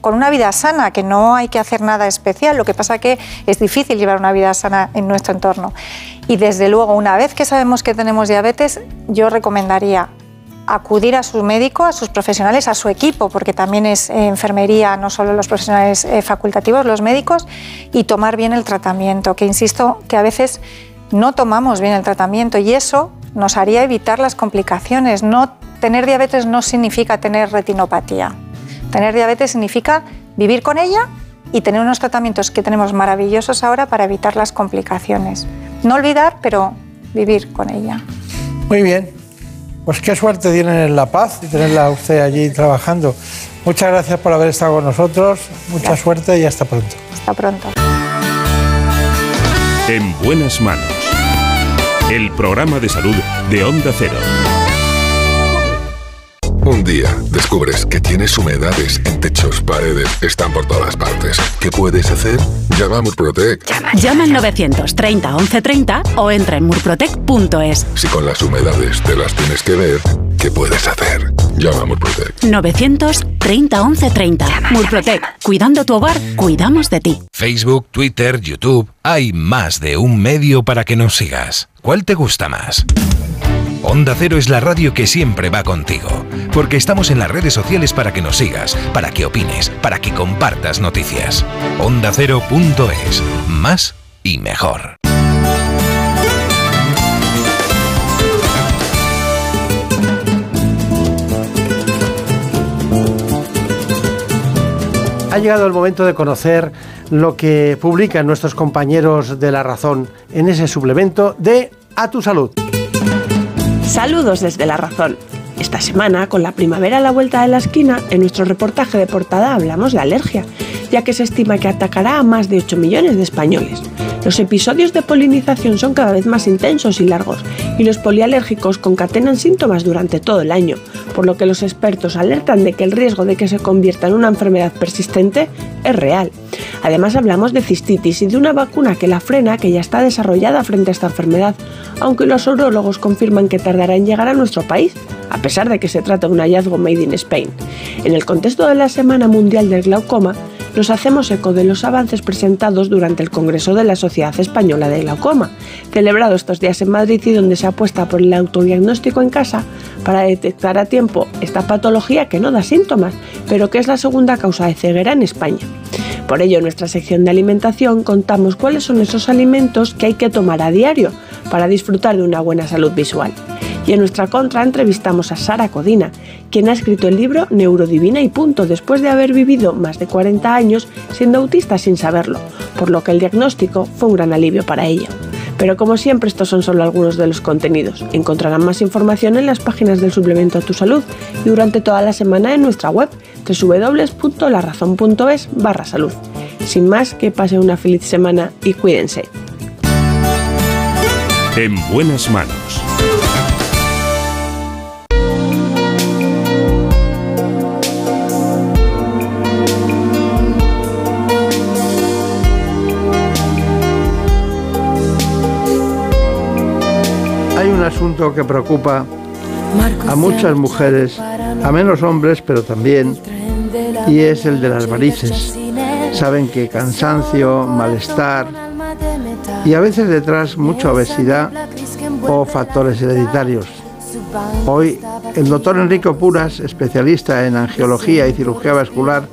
con una vida sana, que no hay que hacer nada especial, lo que pasa que es difícil llevar una vida sana en nuestro entorno. Y desde luego, una vez que sabemos que tenemos diabetes, yo recomendaría acudir a su médico, a sus profesionales, a su equipo, porque también es enfermería, no solo los profesionales eh, facultativos, los médicos, y tomar bien el tratamiento, que insisto que a veces no tomamos bien el tratamiento y eso nos haría evitar las complicaciones. No, tener diabetes no significa tener retinopatía. Tener diabetes significa vivir con ella y tener unos tratamientos que tenemos maravillosos ahora para evitar las complicaciones. No olvidar, pero vivir con ella. Muy bien. Pues qué suerte tienen en La Paz y tenerla usted allí trabajando. Muchas gracias por haber estado con nosotros. Mucha suerte y hasta pronto. Hasta pronto. En buenas manos. El programa de salud de Onda Cero. Un día descubres que tienes humedades en techos, paredes, están por todas partes. ¿Qué puedes hacer? Llama a Murprotec. Llama al 930 1130 o entra en murprotec.es. Si con las humedades te las tienes que ver, ¿qué puedes hacer? Llama a Murprotec. 930 1130. Murprotec. Cuidando tu hogar, cuidamos de ti. Facebook, Twitter, YouTube. Hay más de un medio para que nos sigas. ¿Cuál te gusta más? Onda Cero es la radio que siempre va contigo, porque estamos en las redes sociales para que nos sigas, para que opines, para que compartas noticias. OndaCero.es, más y mejor. Ha llegado el momento de conocer lo que publican nuestros compañeros de La Razón en ese suplemento de A tu Salud. Saludos desde La Razón. Esta semana, con la primavera a la vuelta de la esquina, en nuestro reportaje de portada hablamos de alergia, ya que se estima que atacará a más de 8 millones de españoles. Los episodios de polinización son cada vez más intensos y largos, y los polialérgicos concatenan síntomas durante todo el año, por lo que los expertos alertan de que el riesgo de que se convierta en una enfermedad persistente es real. Además hablamos de cistitis y de una vacuna que la frena que ya está desarrollada frente a esta enfermedad, aunque los urólogos confirman que tardará en llegar a nuestro país, a pesar de que se trata de un hallazgo made in Spain. En el contexto de la Semana Mundial del Glaucoma, nos hacemos eco de los avances presentados durante el Congreso de la Sociedad Española de Glaucoma, celebrado estos días en Madrid y donde se apuesta por el autodiagnóstico en casa para detectar a tiempo esta patología que no da síntomas, pero que es la segunda causa de ceguera en España. Por ello, en nuestra sección de alimentación contamos cuáles son esos alimentos que hay que tomar a diario para disfrutar de una buena salud visual. Y en nuestra contra entrevistamos a Sara Codina, quien ha escrito el libro Neurodivina y punto, después de haber vivido más de 40 años siendo autista sin saberlo, por lo que el diagnóstico fue un gran alivio para ella. Pero como siempre estos son solo algunos de los contenidos. Encontrarán más información en las páginas del suplemento a tu salud y durante toda la semana en nuestra web www.larazón.es barra salud. Sin más, que pasen una feliz semana y cuídense. En buenas manos. Asunto que preocupa a muchas mujeres, a menos hombres, pero también, y es el de las varices. Saben que cansancio, malestar y a veces detrás mucha obesidad o factores hereditarios. Hoy el doctor Enrico Puras, especialista en angiología y cirugía vascular,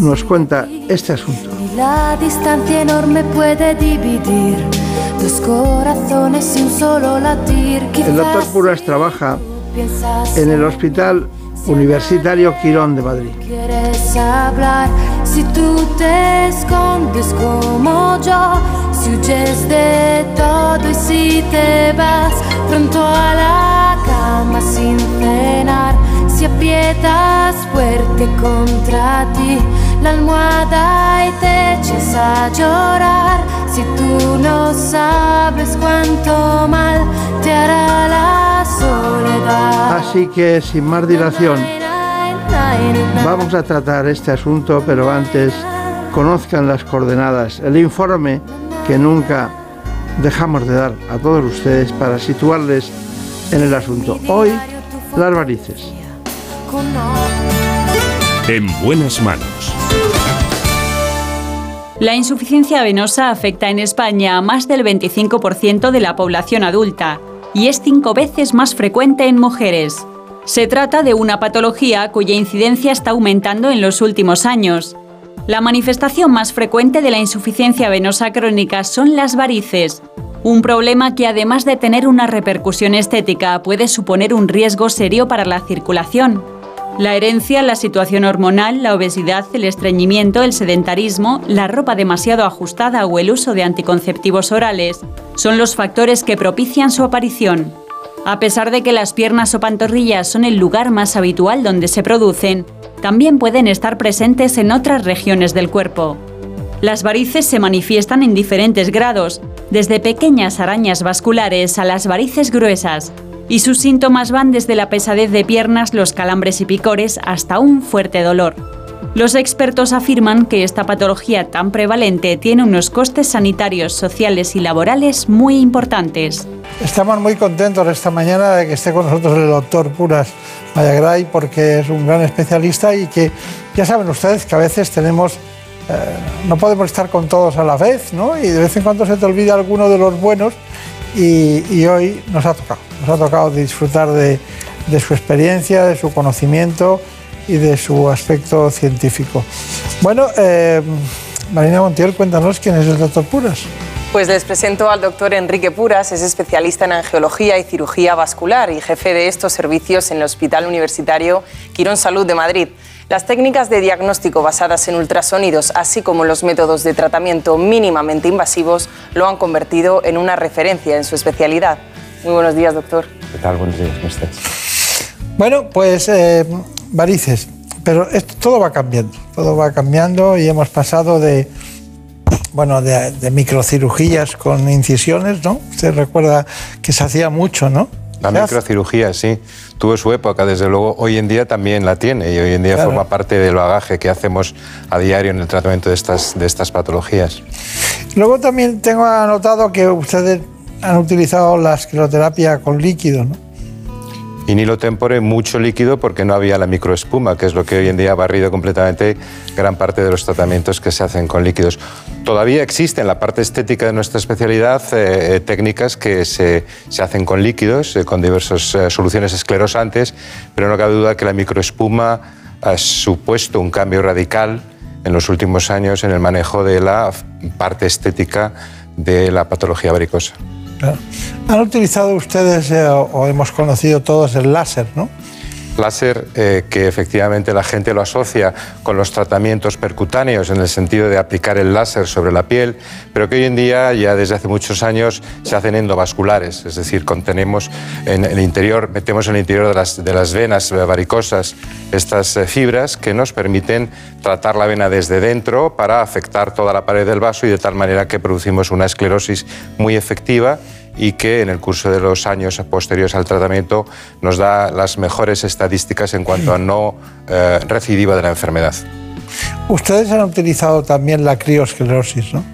nos cuenta este asunto. La distancia enorme puede dividir dos corazones y un solo latir. El doctor Puras trabaja en el Hospital Universitario Quirón de Madrid. Quieres hablar si tú te escondes como yo, si huyes de todo y si te vas pronto a la cama sin cenar, si aprietas fuerte contra ti la almohada y te echas a llorar, si tú no sabes cuánto mal te hará la soledad. Así que sin más dilación, vamos a tratar este asunto, pero antes conozcan las coordenadas, el informe que nunca dejamos de dar a todos ustedes para situarles en el asunto. Hoy, las varices. En buenas manos. La insuficiencia venosa afecta en España a más del 25% de la población adulta y es cinco veces más frecuente en mujeres. Se trata de una patología cuya incidencia está aumentando en los últimos años. La manifestación más frecuente de la insuficiencia venosa crónica son las varices, un problema que además de tener una repercusión estética puede suponer un riesgo serio para la circulación. La herencia, la situación hormonal, la obesidad, el estreñimiento, el sedentarismo, la ropa demasiado ajustada o el uso de anticonceptivos orales son los factores que propician su aparición. A pesar de que las piernas o pantorrillas son el lugar más habitual donde se producen, también pueden estar presentes en otras regiones del cuerpo. Las varices se manifiestan en diferentes grados, desde pequeñas arañas vasculares a las varices gruesas, y sus síntomas van desde la pesadez de piernas, los calambres y picores hasta un fuerte dolor. Los expertos afirman que esta patología tan prevalente tiene unos costes sanitarios, sociales y laborales muy importantes. Estamos muy contentos esta mañana de que esté con nosotros el doctor Puras Mayagray porque es un gran especialista y que ya saben ustedes que a veces tenemos, eh, no podemos estar con todos a la vez, ¿no? Y de vez en cuando se te olvida alguno de los buenos y, y hoy nos ha tocado, nos ha tocado disfrutar de, su experiencia, de su conocimiento y de su aspecto científico. Bueno, eh, Marina Montiel, cuéntanos quién es el doctor Puras. Pues les presento al doctor Enrique Puras, es especialista en angiología y cirugía vascular y jefe de estos servicios en el Hospital Universitario Quirón Salud de Madrid. Las técnicas de diagnóstico basadas en ultrasonidos, así como los métodos de tratamiento mínimamente invasivos, lo han convertido en una referencia en su especialidad. Muy buenos días, doctor. ¿Qué tal? Buenos días, ¿cómo estás? Bueno, pues eh, varices, pero esto, todo va cambiando, todo va cambiando y hemos pasado de, bueno, de, de microcirugías con incisiones, ¿no? Usted recuerda que se hacía mucho, ¿no? La microcirugía, sí, tuvo su época, desde luego, hoy en día también la tiene y hoy en día Claro. forma parte del bagaje que hacemos a diario en el tratamiento de estas, de estas patologías. Luego también tengo anotado que ustedes han utilizado la escleroterapia con líquido, ¿no? Y Nilo Tempore, mucho líquido porque no había la microespuma, que es lo que hoy en día ha barrido completamente gran parte de los tratamientos que se hacen con líquidos. Todavía existe en la parte estética de nuestra especialidad eh, eh, técnicas que se, se hacen con líquidos, eh, con diversas eh, soluciones esclerosantes, pero no cabe duda que la microespuma ha supuesto un cambio radical en los últimos años en el manejo de la parte estética de la patología varicosa. Han utilizado ustedes, eh, o hemos conocido todos, el láser, ¿no? Láser eh, que efectivamente la gente lo asocia con los tratamientos percutáneos en el sentido de aplicar el láser sobre la piel, pero que hoy en día ya desde hace muchos años se hacen endovasculares, es decir, contenemos en el interior, metemos en el interior de las, de las venas varicosas estas eh, fibras que nos permiten tratar la vena desde dentro para afectar toda la pared del vaso y de tal manera que producimos una esclerosis muy efectiva y que en el curso de los años posteriores al tratamiento nos da las mejores estadísticas en cuanto a no eh, recidiva de la enfermedad. Ustedes han utilizado también la criosclerosis, ¿no?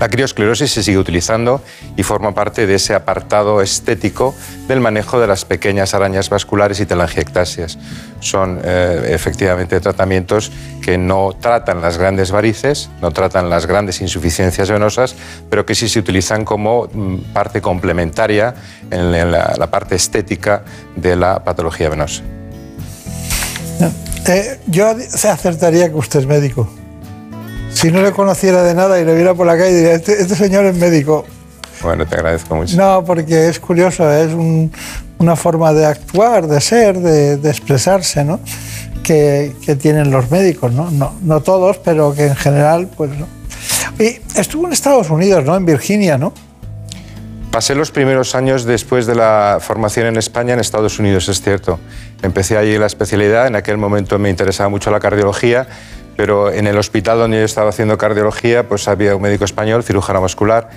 La criosclerosis se sigue utilizando y forma parte de ese apartado estético del manejo de las pequeñas arañas vasculares y telangiectasias. Son eh, efectivamente tratamientos que no tratan las grandes varices, no tratan las grandes insuficiencias venosas, pero que sí se utilizan como mm, parte complementaria en la- parte estética de la patología venosa. Eh, yo se acertaría que usted es médico. Si no le conociera de nada y le viera por la calle, diría, este, este señor es médico. Bueno, te agradezco mucho. No, porque es curioso, es un- una forma de actuar, de ser, de, de expresarse, ¿no? Que, que tienen los médicos, ¿no? ¿no? No todos, pero que en general, pues no. Y estuvo en Estados Unidos, ¿no? En Virginia, ¿no? Pasé los primeros años después de la formación en España en Estados Unidos, es cierto. Empecé allí la especialidad, en aquel momento me interesaba mucho la cardiología, Pero en el hospital donde yo estaba haciendo cardiología, pues había un médico español, cirujano vascular,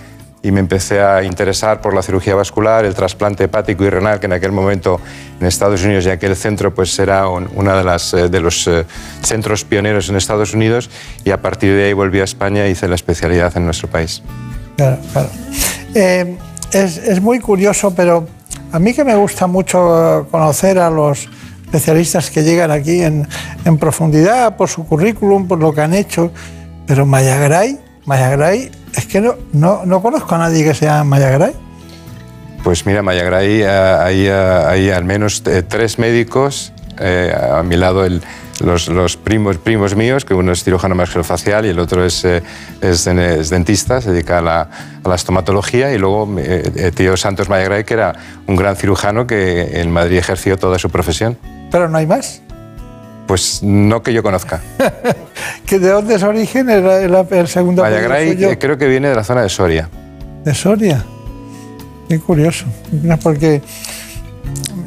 y me empecé a interesar por la cirugía vascular, el trasplante hepático y renal, que en aquel momento en Estados Unidos y aquel centro pues era uno de, las, eh, de los eh, centros pioneros en Estados Unidos y a partir de ahí volví a España y hice la especialidad en nuestro país. Claro, claro. Eh, es, es, muy curioso, pero a mí que me gusta mucho conocer a los especialistas que llegan aquí en, en profundidad por su currículum, por lo que han hecho, pero Mayagray, Mayagray es que no, no, no conozco a nadie que sea Mayagray. Pues mira, Mayagray, eh, hay, eh, hay, al menos eh, tres médicos, a mi lado el, los, los, primos, primos míos, que uno es cirujano maxilofacial y el otro es, es, dentista, se dedica a la, a la estomatología, y luego tío Santos Mayagray, que era un gran cirujano que en Madrid ejerció toda su profesión. ¿Pero no hay más? Pues no que yo conozca. ¿Que ¿De dónde es origen el, el, el segundo Mayagray creo que viene de la zona de Soria. ¿De Soria? Qué curioso. Porque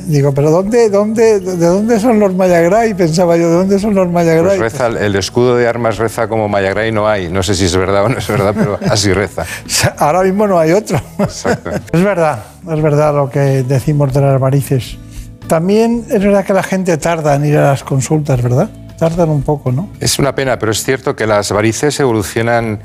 digo, pero ¿dónde, dónde, ¿de dónde son los Mayagray? Pensaba yo, ¿de dónde son los Mayagray? Pues reza, el escudo de armas reza como Mayagray no hay. No sé si es verdad o no es verdad, pero así reza. Ahora mismo no hay otro. Exacto. Es verdad, es verdad lo que decimos de las varices. También es verdad que la gente tarda en ir a las consultas, ¿verdad? Tardan un poco, ¿no? Es una pena, pero es cierto que las varices evolucionan,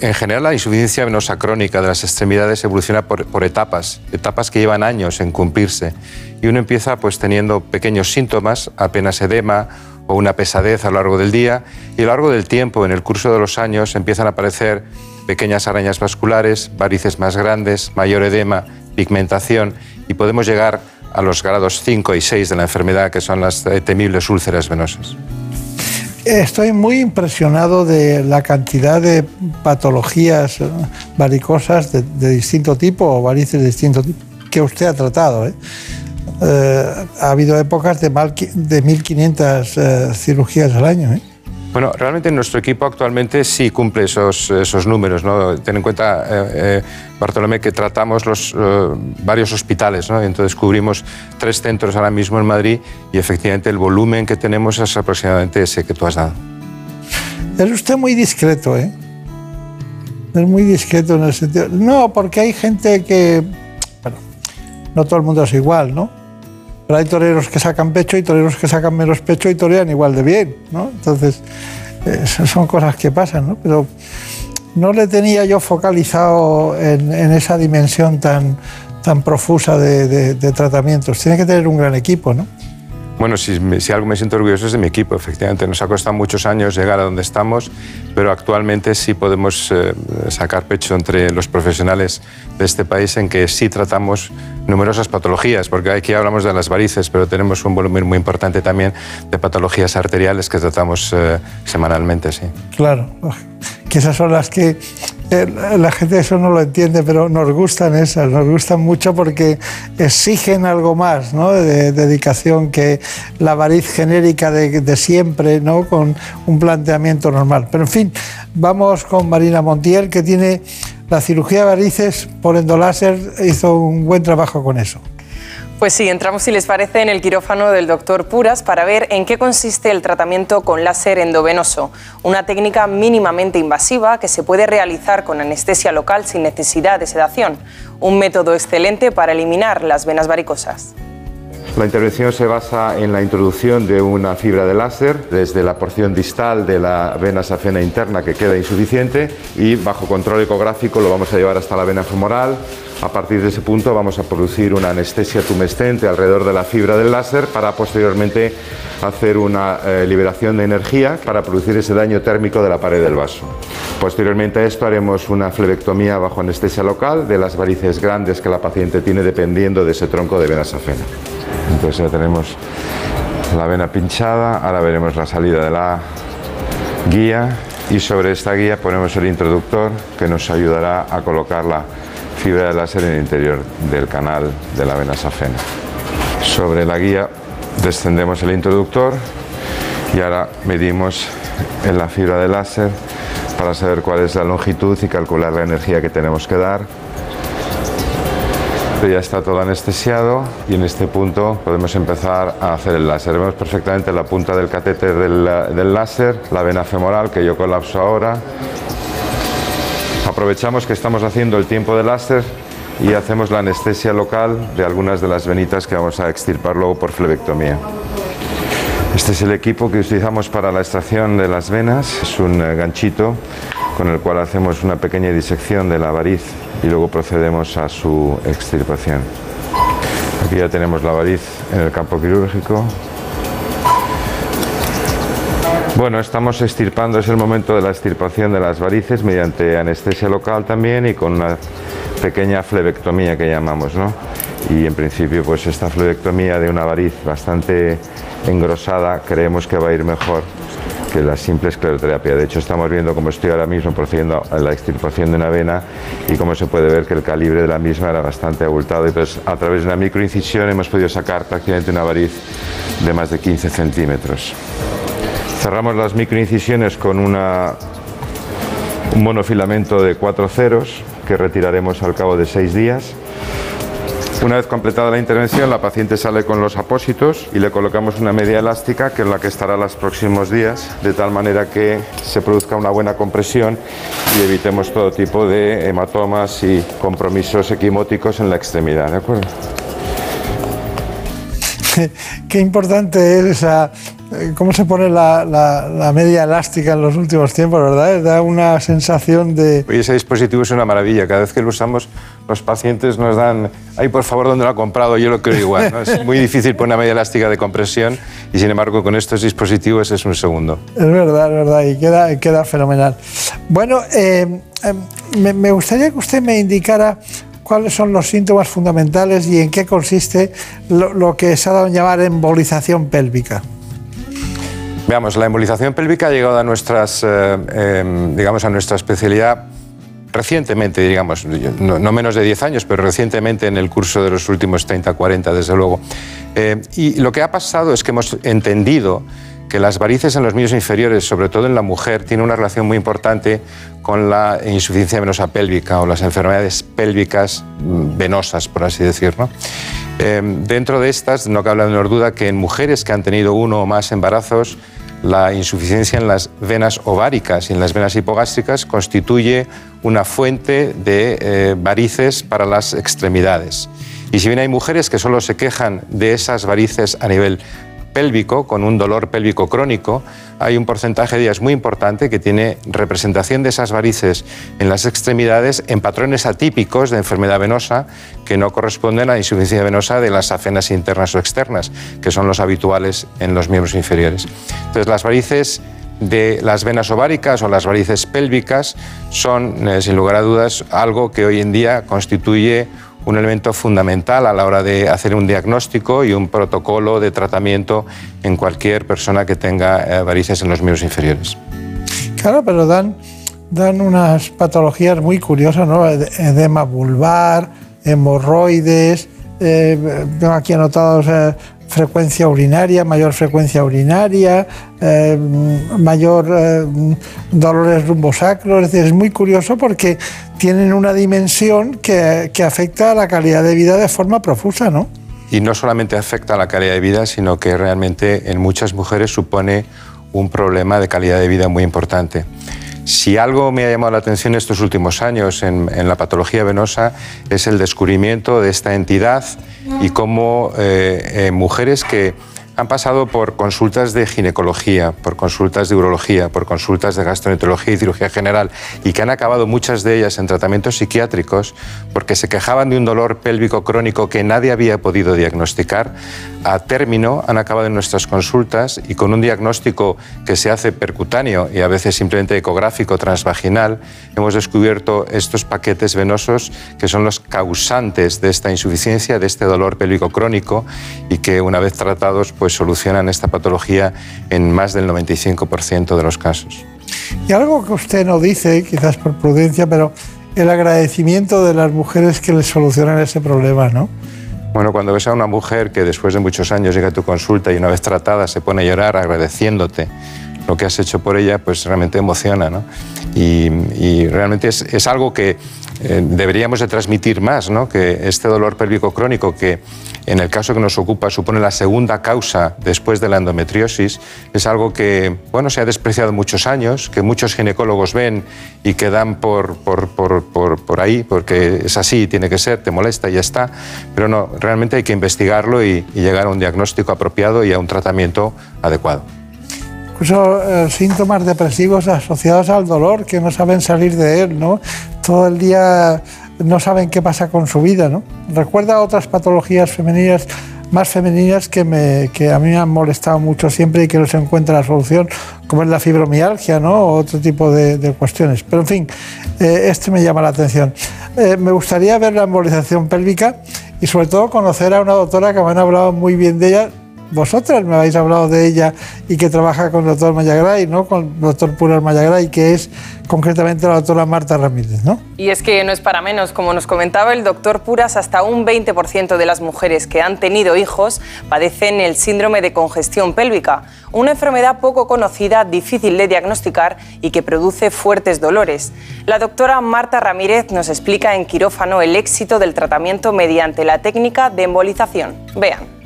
en general la insuficiencia venosa crónica de las extremidades evoluciona por, etapas, etapas que llevan años en cumplirse. Y uno empieza pues teniendo pequeños síntomas, apenas edema o una pesadez a lo largo del día, y a lo largo del tiempo, en el curso de los años, empiezan a aparecer pequeñas arañas vasculares, varices más grandes, mayor edema, pigmentación, y podemos llegar a los grados 5 y 6 de la enfermedad, que son las temibles úlceras venosas. Estoy muy impresionado de la cantidad de patologías varicosas de, distinto tipo o varices de distinto tipo que usted ha tratado. ¿eh? Eh, ha habido épocas de, mal, de 1.500 eh, cirugías al año. ¿eh? Bueno, realmente nuestro equipo actualmente sí cumple esos, esos números. ¿no? Ten en cuenta, eh, eh, Bartolomé, que tratamos los, eh, varios hospitales. ¿no? Entonces cubrimos tres centros ahora mismo en Madrid y efectivamente el volumen que tenemos es aproximadamente ese que tú has dado. Es usted muy discreto, ¿eh? Es muy discreto en el sentido... No, porque hay gente que... Bueno, no todo el mundo es igual, ¿no? Pero hay toreros que sacan pecho y toreros que sacan menos pecho y torean igual de bien, ¿no? Entonces, son cosas que pasan, ¿no? Pero no le tenía yo focalizado en, esa dimensión tan, tan profusa de, de, tratamientos. Tiene que tener un gran equipo, ¿no? Bueno, si, si, algo me siento orgulloso es de mi equipo, efectivamente. Nos ha costado muchos años llegar a donde estamos, pero actualmente sí podemos eh, sacar pecho entre los profesionales de este país en que sí tratamos numerosas patologías, porque aquí hablamos de las varices, pero tenemos un volumen muy importante también de patologías arteriales que tratamos eh, semanalmente, sí. Claro, que esas son las que la gente eso no lo entiende, pero nos gustan esas, nos gustan mucho porque exigen algo más ¿no? de, de dedicación que la variz genérica de, de, siempre, ¿no? con un planteamiento normal. Pero en fin, vamos con Marina Montiel, que tiene la cirugía de varices por endoláser, hizo un buen trabajo con eso. Pues sí, entramos, si les parece, en el quirófano del doctor Puras para ver en qué consiste el tratamiento con láser endovenoso, una técnica mínimamente invasiva que se puede realizar con anestesia local sin necesidad de sedación, un método excelente para eliminar las venas varicosas. La intervención se basa en la introducción de una fibra de láser desde la porción distal de la vena safena interna que queda insuficiente y bajo control ecográfico lo vamos a llevar hasta la vena femoral. A partir de ese punto vamos a producir una anestesia tumescente alrededor de la fibra del láser para posteriormente hacer una eh, liberación de energía para producir ese daño térmico de la pared del vaso. Posteriormente a esto haremos una flebectomía bajo anestesia local de las varices grandes que la paciente tiene dependiendo de ese tronco de vena safena. Entonces ya tenemos la vena pinchada, ahora veremos la salida de la guía y sobre esta guía ponemos el introductor que nos ayudará a colocar la fibra de láser en el interior del canal de la vena safena. Sobre la guía descendemos el introductor y ahora medimos en la fibra de láser para saber cuál es la longitud y calcular la energía que tenemos que dar ya está todo anestesiado y en este punto podemos empezar a hacer el láser. Vemos perfectamente la punta del catéter del, del láser, la vena femoral que yo colapso ahora. Aprovechamos que estamos haciendo el tiempo de láser y hacemos la anestesia local de algunas de las venitas que vamos a extirpar luego por flebectomía. Este es el equipo que utilizamos para la extracción de las venas. Es un eh, ganchito con el cual hacemos una pequeña disección de la variz y luego procedemos a su extirpación. Aquí ya tenemos la variz en el campo quirúrgico. Bueno, estamos extirpando, es el momento de la extirpación de las varices mediante anestesia local también y con una pequeña flebectomía que llamamos, ¿no? Y en principio, pues esta flebectomía de una variz bastante engrosada creemos que va a ir mejor que la simple escleroterapia. De hecho, estamos viendo cómo estoy ahora mismo procediendo a la extirpación de una vena y cómo se puede ver que el calibre de la misma era bastante abultado. Entonces, a través de una microincisión hemos podido sacar prácticamente una variz de más de 15 centímetros. Cerramos las microincisiones con un monofilamento de cuatro ceros que retiraremos al cabo de seis días. Una vez completada la intervención, la paciente sale con los apósitos y le colocamos una media elástica que es la que estará los próximos días, de tal manera que se produzca una buena compresión y evitemos todo tipo de hematomas y compromisos equimóticos en la extremidad. ¿De acuerdo? Qué importante es esa, cómo se pone la, la, la, media elástica en los últimos tiempos, ¿verdad? Da una sensación de... Oye, ese dispositivo es una maravilla. Cada vez que lo usamos, los pacientes nos dan, ay, por favor, ¿dónde lo ha comprado? Yo lo creo igual. ¿no? Es muy difícil poner una media elástica de compresión y, sin embargo, con estos dispositivos es un segundo. Es verdad, es verdad, y queda, queda fenomenal. Bueno, eh, eh, me, me gustaría que usted me indicara cuáles son los síntomas fundamentales y en qué consiste lo, que se ha dado a llamar embolización pélvica. Veamos, la embolización pélvica ha llegado a nuestras, eh, eh, digamos, a nuestra especialidad recientemente, digamos, no, no, menos de 10 años, pero recientemente en el curso de los últimos 30, 40, desde luego. Eh, y lo que ha pasado es que hemos entendido que las varices en los miembros inferiores, sobre todo en la mujer, tienen una relación muy importante con la insuficiencia venosa pélvica o las enfermedades pélvicas mm, venosas, por así decirlo. Eh, dentro de estas, no cabe la menor duda que en mujeres que han tenido uno o más embarazos, la insuficiencia en las venas ováricas y en las venas hipogástricas constituye una fuente de eh, varices para las extremidades. Y si bien hay mujeres que solo se quejan de esas varices a nivel pélvico, con un dolor pélvico crónico, hay un porcentaje de ellas muy importante que tiene representación de esas varices en las extremidades en patrones atípicos de enfermedad venosa que no corresponden a la insuficiencia venosa de las afenas internas o externas, que son los habituales en los miembros inferiores. Entonces, las varices de las venas ováricas o las varices pélvicas son, eh, sin lugar a dudas, algo que hoy en día constituye un elemento fundamental a la hora de hacer un diagnóstico y un protocolo de tratamiento en cualquier persona que tenga eh, varices en los miembros inferiores. Claro, pero dan, dan unas patologías muy curiosas, ¿no? Edema vulvar, hemorroides, eh, tengo aquí anotados eh, frecuencia urinaria, mayor frecuencia urinaria, eh, mayor eh, dolores rumbosacros. Es, es muy curioso porque tienen una dimensión que, que, afecta a la calidad de vida de forma profusa, ¿no? Y no solamente afecta a la calidad de vida, sino que realmente en muchas mujeres supone un problema de calidad de vida muy importante. Si algo me ha llamado la atención estos últimos años en, la patología venosa es el descubrimiento de esta entidad y cómo eh, eh, mujeres que han pasado por consultas de ginecología, por consultas de urología, por consultas de gastroenterología y cirugía general y que han acabado muchas de ellas en tratamientos psiquiátricos porque se quejaban de un dolor pélvico crónico que nadie había podido diagnosticar, a término han acabado en nuestras consultas y con un diagnóstico que se hace percutáneo y a veces simplemente ecográfico transvaginal, hemos descubierto estos paquetes venosos que son los causantes de esta insuficiencia, de este dolor pélvico crónico y que una vez tratados pues solucionan esta patología en más del 95% de los casos. Y algo que usted no dice, quizás por prudencia, pero el agradecimiento de las mujeres que les solucionan ese problema, ¿no? Bueno, cuando ves a una mujer que después de muchos años llega a tu consulta y una vez tratada se pone a llorar agradeciéndote lo que has hecho por ella, pues realmente emociona, ¿no? Y, y realmente es, es algo que eh, deberíamos de transmitir más, ¿no? que este dolor pélvico crónico, que en el caso que nos ocupa supone la segunda causa después de la endometriosis, es algo que bueno, se ha despreciado muchos años, que muchos ginecólogos ven y que dan por, por, por, por ahí, porque es así, tiene que ser, te molesta y ya está, pero no, realmente hay que investigarlo y, y llegar a un diagnóstico apropiado y a un tratamiento adecuado. Incluso eh, síntomas depresivos asociados al dolor, que no saben salir de él, ¿no? Todo el día no saben qué pasa con su vida, ¿no? Recuerda otras patologías femeninas más femeninas que, me, que a mí me han molestado mucho siempre y que no se encuentra la solución, como es la fibromialgia ¿no? o otro tipo de, de cuestiones. Pero en fin, eh, este me llama la atención. Eh, me gustaría ver la embolización pélvica y sobre todo conocer a una doctora que me han hablado muy bien de ella, vosotras me habéis hablado de ella y que trabaja con el doctor Mayagray, ¿no? Con el doctor Purar Mayagray, que es concretamente la doctora Marta Ramírez, ¿no? Y es que no es para menos, como nos comentaba el doctor Puras, hasta un 20% de las mujeres que han tenido hijos padecen el síndrome de congestión pélvica, una enfermedad poco conocida, difícil de diagnosticar y que produce fuertes dolores. La doctora Marta Ramírez nos explica en quirófano el éxito del tratamiento mediante la técnica de embolización. Vean.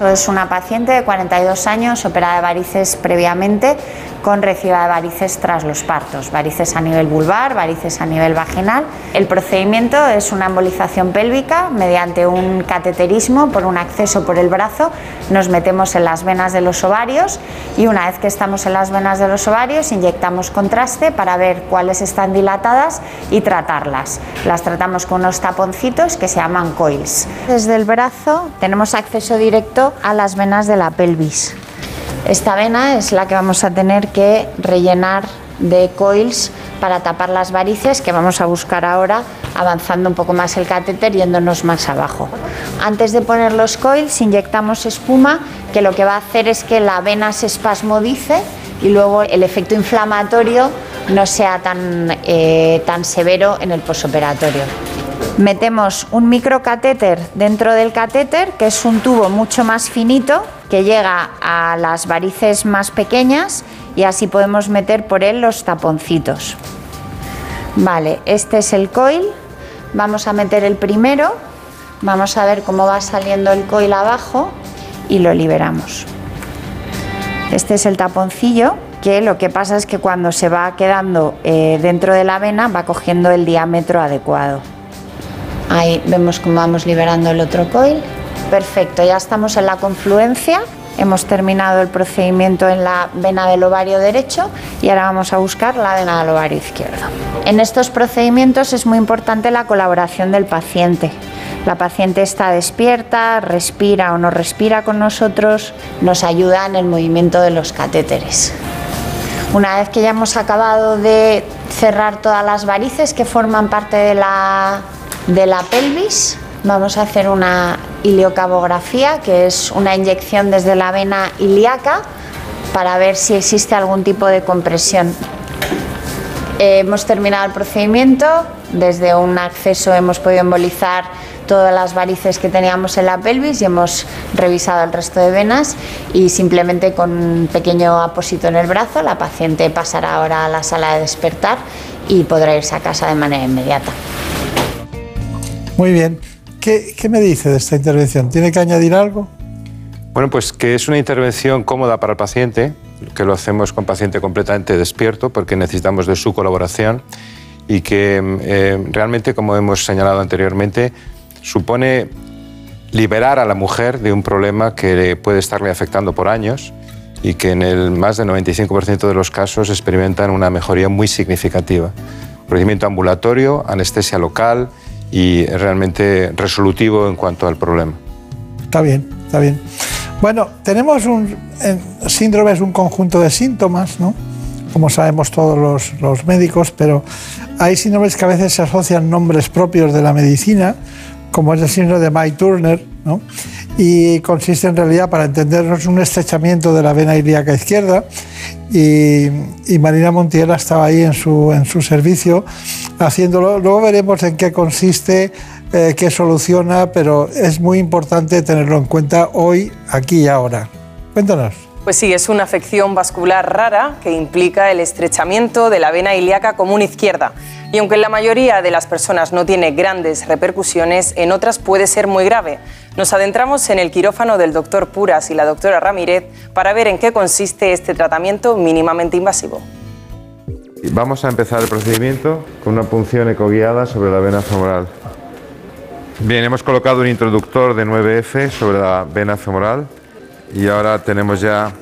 Es una paciente de 42 años, operada de varices previamente, con reciba de varices tras los partos, varices a nivel vulvar, varices a nivel vaginal. El procedimiento es una embolización pélvica mediante un cateterismo por un acceso por el brazo. Nos metemos en las venas de los ovarios y una vez que estamos en las venas de los ovarios inyectamos contraste para ver cuáles están dilatadas y tratarlas. Las tratamos con unos taponcitos que se llaman coils. Desde el brazo tenemos acceso directo a las venas de la pelvis. Esta vena es la que vamos a tener que rellenar de coils para tapar las varices que vamos a buscar ahora avanzando un poco más el catéter yéndonos más abajo. Antes de poner los coils inyectamos espuma que lo que va a hacer es que la vena se espasmodice y luego el efecto inflamatorio no sea tan, eh, tan severo en el posoperatorio. Metemos un microcatéter dentro del catéter, que es un tubo mucho más finito que llega a las varices más pequeñas y así podemos meter por él los taponcitos. Vale, este es el coil. Vamos a meter el primero. Vamos a ver cómo va saliendo el coil abajo y lo liberamos. Este es el taponcillo que lo que pasa es que cuando se va quedando eh, dentro de la vena va cogiendo el diámetro adecuado. Ahí vemos cómo vamos liberando el otro coil. Perfecto, ya estamos en la confluencia. Hemos terminado el procedimiento en la vena del ovario derecho y ahora vamos a buscar la vena del ovario izquierdo. En estos procedimientos es muy importante la colaboración del paciente. La paciente está despierta, respira o no respira con nosotros, nos ayuda en el movimiento de los catéteres. Una vez que ya hemos acabado de cerrar todas las varices que forman parte de la de la pelvis. Vamos a hacer una iliocabografía, que es una inyección desde la vena ilíaca para ver si existe algún tipo de compresión. Eh, hemos terminado el procedimiento, desde un acceso hemos podido embolizar todas las varices que teníamos en la pelvis y hemos revisado el resto de venas y simplemente con un pequeño apósito en el brazo la paciente pasará ahora a la sala de despertar y podrá irse a casa de manera inmediata. Muy bien. ¿Qué, ¿Qué, me dice de esta intervención? ¿Tiene que añadir algo? Bueno, pues que es una intervención cómoda para el paciente, que lo hacemos con paciente completamente despierto porque necesitamos de su colaboración y que eh, realmente, como hemos señalado anteriormente, supone liberar a la mujer de un problema que puede estarle afectando por años y que en el más del 95% de los casos experimentan una mejoría muy significativa. Procedimiento ambulatorio, anestesia local, y realmente resolutivo en cuanto al problema. Está bien, está bien. Bueno, tenemos un síndrome, es un conjunto de síntomas, ¿no? Como sabemos todos los, los médicos, pero hay síndromes que a veces se asocian nombres propios de la medicina, como es el síndrome de Mike Turner, ¿no? y consiste en realidad, para entendernos, un estrechamiento de la vena ilíaca izquierda y, y, Marina Montiel estaba ahí en su, en su servicio haciéndolo. Luego veremos en qué consiste, eh, qué soluciona, pero es muy importante tenerlo en cuenta hoy, aquí y ahora. Cuéntanos. Pues sí, es una afección vascular rara que implica el estrechamiento de la vena ilíaca común izquierda. Y aunque en la mayoría de las personas no tiene grandes repercusiones, en otras puede ser muy grave. Nos adentramos en el quirófano del doctor Puras y la doctora Ramírez para ver en qué consiste este tratamiento mínimamente invasivo. Vamos a empezar el procedimiento con una punción ecoguiada sobre la vena femoral. Bien, hemos colocado un introductor de 9F sobre la vena femoral y ahora tenemos ya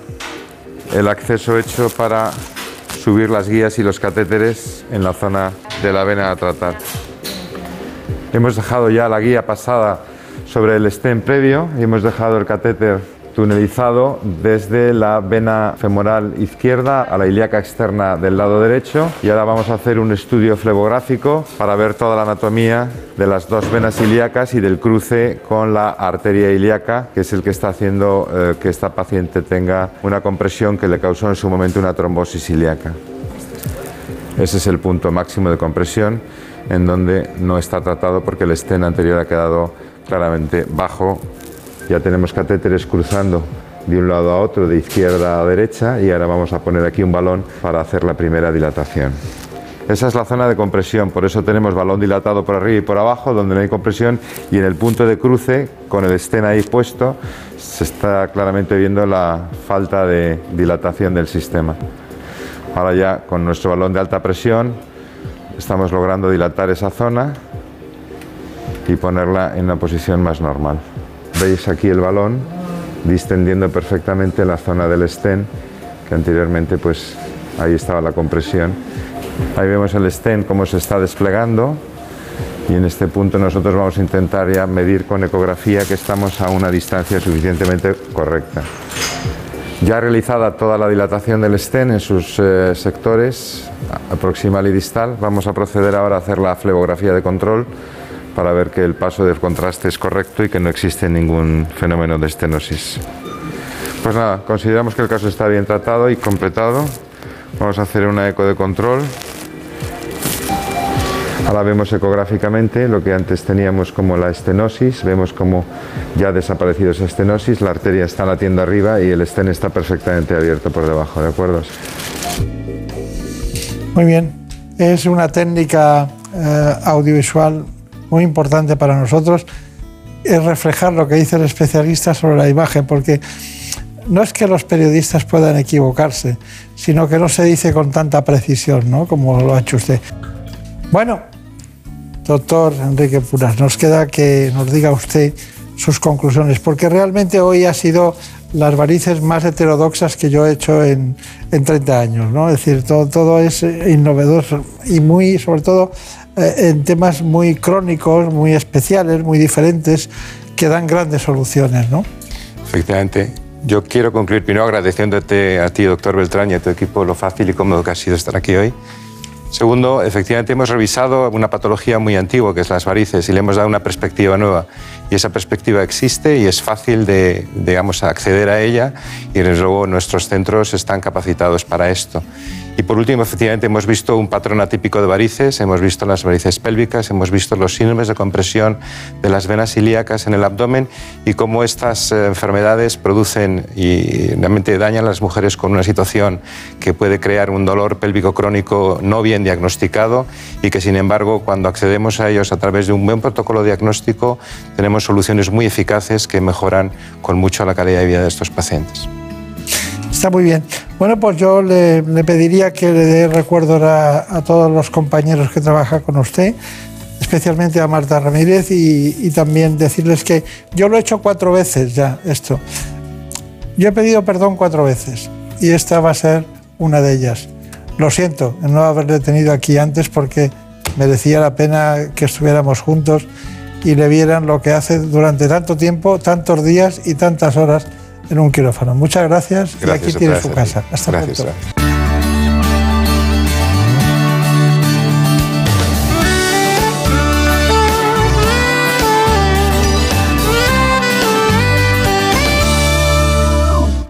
el acceso hecho para subir las guías y los catéteres en la zona de la vena a tratar. Hemos dejado ya la guía pasada sobre el stem previo y hemos dejado el catéter tunelizado desde la vena femoral izquierda a la ilíaca externa del lado derecho y ahora vamos a hacer un estudio flebográfico para ver toda la anatomía de las dos venas ilíacas y del cruce con la arteria ilíaca que es el que está haciendo eh, que esta paciente tenga una compresión que le causó en su momento una trombosis ilíaca. Ese es el punto máximo de compresión en donde no está tratado porque el estén anterior ha quedado claramente bajo ya tenemos catéteres cruzando de un lado a otro, de izquierda a derecha, y ahora vamos a poner aquí un balón para hacer la primera dilatación. Esa es la zona de compresión, por eso tenemos balón dilatado por arriba y por abajo, donde no hay compresión, y en el punto de cruce, con el estén ahí puesto, se está claramente viendo la falta de dilatación del sistema. Ahora ya con nuestro balón de alta presión estamos logrando dilatar esa zona y ponerla en una posición más normal. Veis aquí el balón distendiendo perfectamente la zona del estén, que anteriormente pues ahí estaba la compresión. Ahí vemos el estén cómo se está desplegando y en este punto nosotros vamos a intentar ya medir con ecografía que estamos a una distancia suficientemente correcta. Ya realizada toda la dilatación del estén en sus eh, sectores proximal y distal, vamos a proceder ahora a hacer la flebografía de control para ver que el paso del contraste es correcto y que no existe ningún fenómeno de estenosis. Pues nada, consideramos que el caso está bien tratado y completado. Vamos a hacer una eco de control. Ahora vemos ecográficamente lo que antes teníamos como la estenosis. Vemos como ya ha desaparecido esa estenosis, la arteria está latiendo arriba y el estén está perfectamente abierto por debajo, ¿de acuerdo? Muy bien. Es una técnica eh, audiovisual muy importante para nosotros es reflejar lo que dice el especialista sobre la imagen, porque no es que los periodistas puedan equivocarse, sino que no se dice con tanta precisión, ¿no? Como lo ha hecho usted. Bueno, doctor Enrique Puras, nos queda que nos diga usted sus conclusiones, porque realmente hoy ha sido las varices más heterodoxas que yo he hecho en, en 30 años, ¿no? Es decir, todo, todo es innovador y muy, sobre todo, en temas muy crónicos, muy especiales, muy diferentes, que dan grandes soluciones, ¿no? Efectivamente. Yo quiero concluir primero agradeciéndote a ti, doctor Beltrán, y a tu equipo lo fácil y cómodo que ha sido estar aquí hoy. Segundo, efectivamente hemos revisado una patología muy antigua, que es las varices, y le hemos dado una perspectiva nueva. Y esa perspectiva existe y es fácil de, digamos, acceder a ella, y desde luego nuestros centros están capacitados para esto. Y por último, efectivamente, hemos visto un patrón atípico de varices, hemos visto las varices pélvicas, hemos visto los síndromes de compresión de las venas ilíacas en el abdomen y cómo estas eh, enfermedades producen y realmente dañan a las mujeres con una situación que puede crear un dolor pélvico crónico no bien diagnosticado y que, sin embargo, cuando accedemos a ellos a través de un buen protocolo diagnóstico, tenemos soluciones muy eficaces que mejoran con mucho la calidad de vida de estos pacientes. Está muy bien. Bueno, pues yo le, pediría que le dé recuerdo a, todos los compañeros que trabajan con usted, especialmente a Marta Ramírez, y, también decirles que yo lo he hecho cuatro veces ya, esto. Yo he pedido perdón cuatro veces y esta va a ser una de ellas. Lo siento en no haberle tenido aquí antes porque merecía la pena que estuviéramos juntos y le vieran lo que hace durante tanto tiempo, tantos días y tantas horas en un quirófano. Muchas gracias, y aquí tiene su casa. Hasta pronto.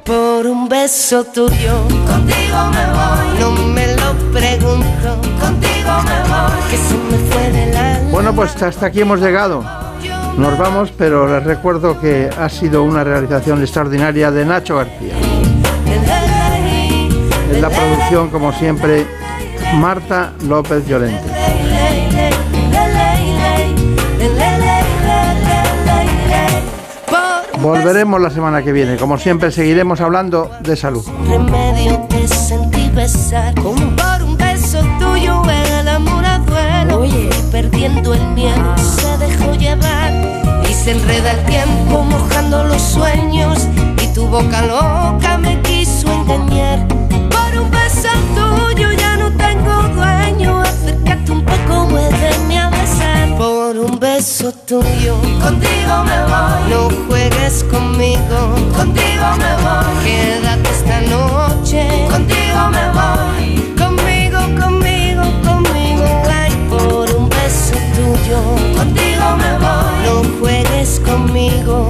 Por un beso tuyo, contigo me voy. No me lo pregunto, contigo me voy. Que se me fue del alma. Bueno, pues hasta aquí hemos llegado. Nos vamos, pero les recuerdo que ha sido una realización extraordinaria de Nacho García. En la producción, como siempre, Marta López Llorente. Volveremos la semana que viene. Como siempre, seguiremos hablando de salud. remedio te sentí besar como por un beso tuyo el amor a duelo y perdiendo el miedo se dejó llevar se enreda el tiempo mojando los sueños y tu boca loca me quiso engañar. Por un beso tuyo ya no tengo dueño, acércate un poco, muéveme a besar. Por un beso tuyo, contigo me voy. No juegues conmigo, contigo me voy. Quédate esta noche, contigo me voy. Conmigo, conmigo, conmigo, ay, por un beso tuyo, contigo conmigo.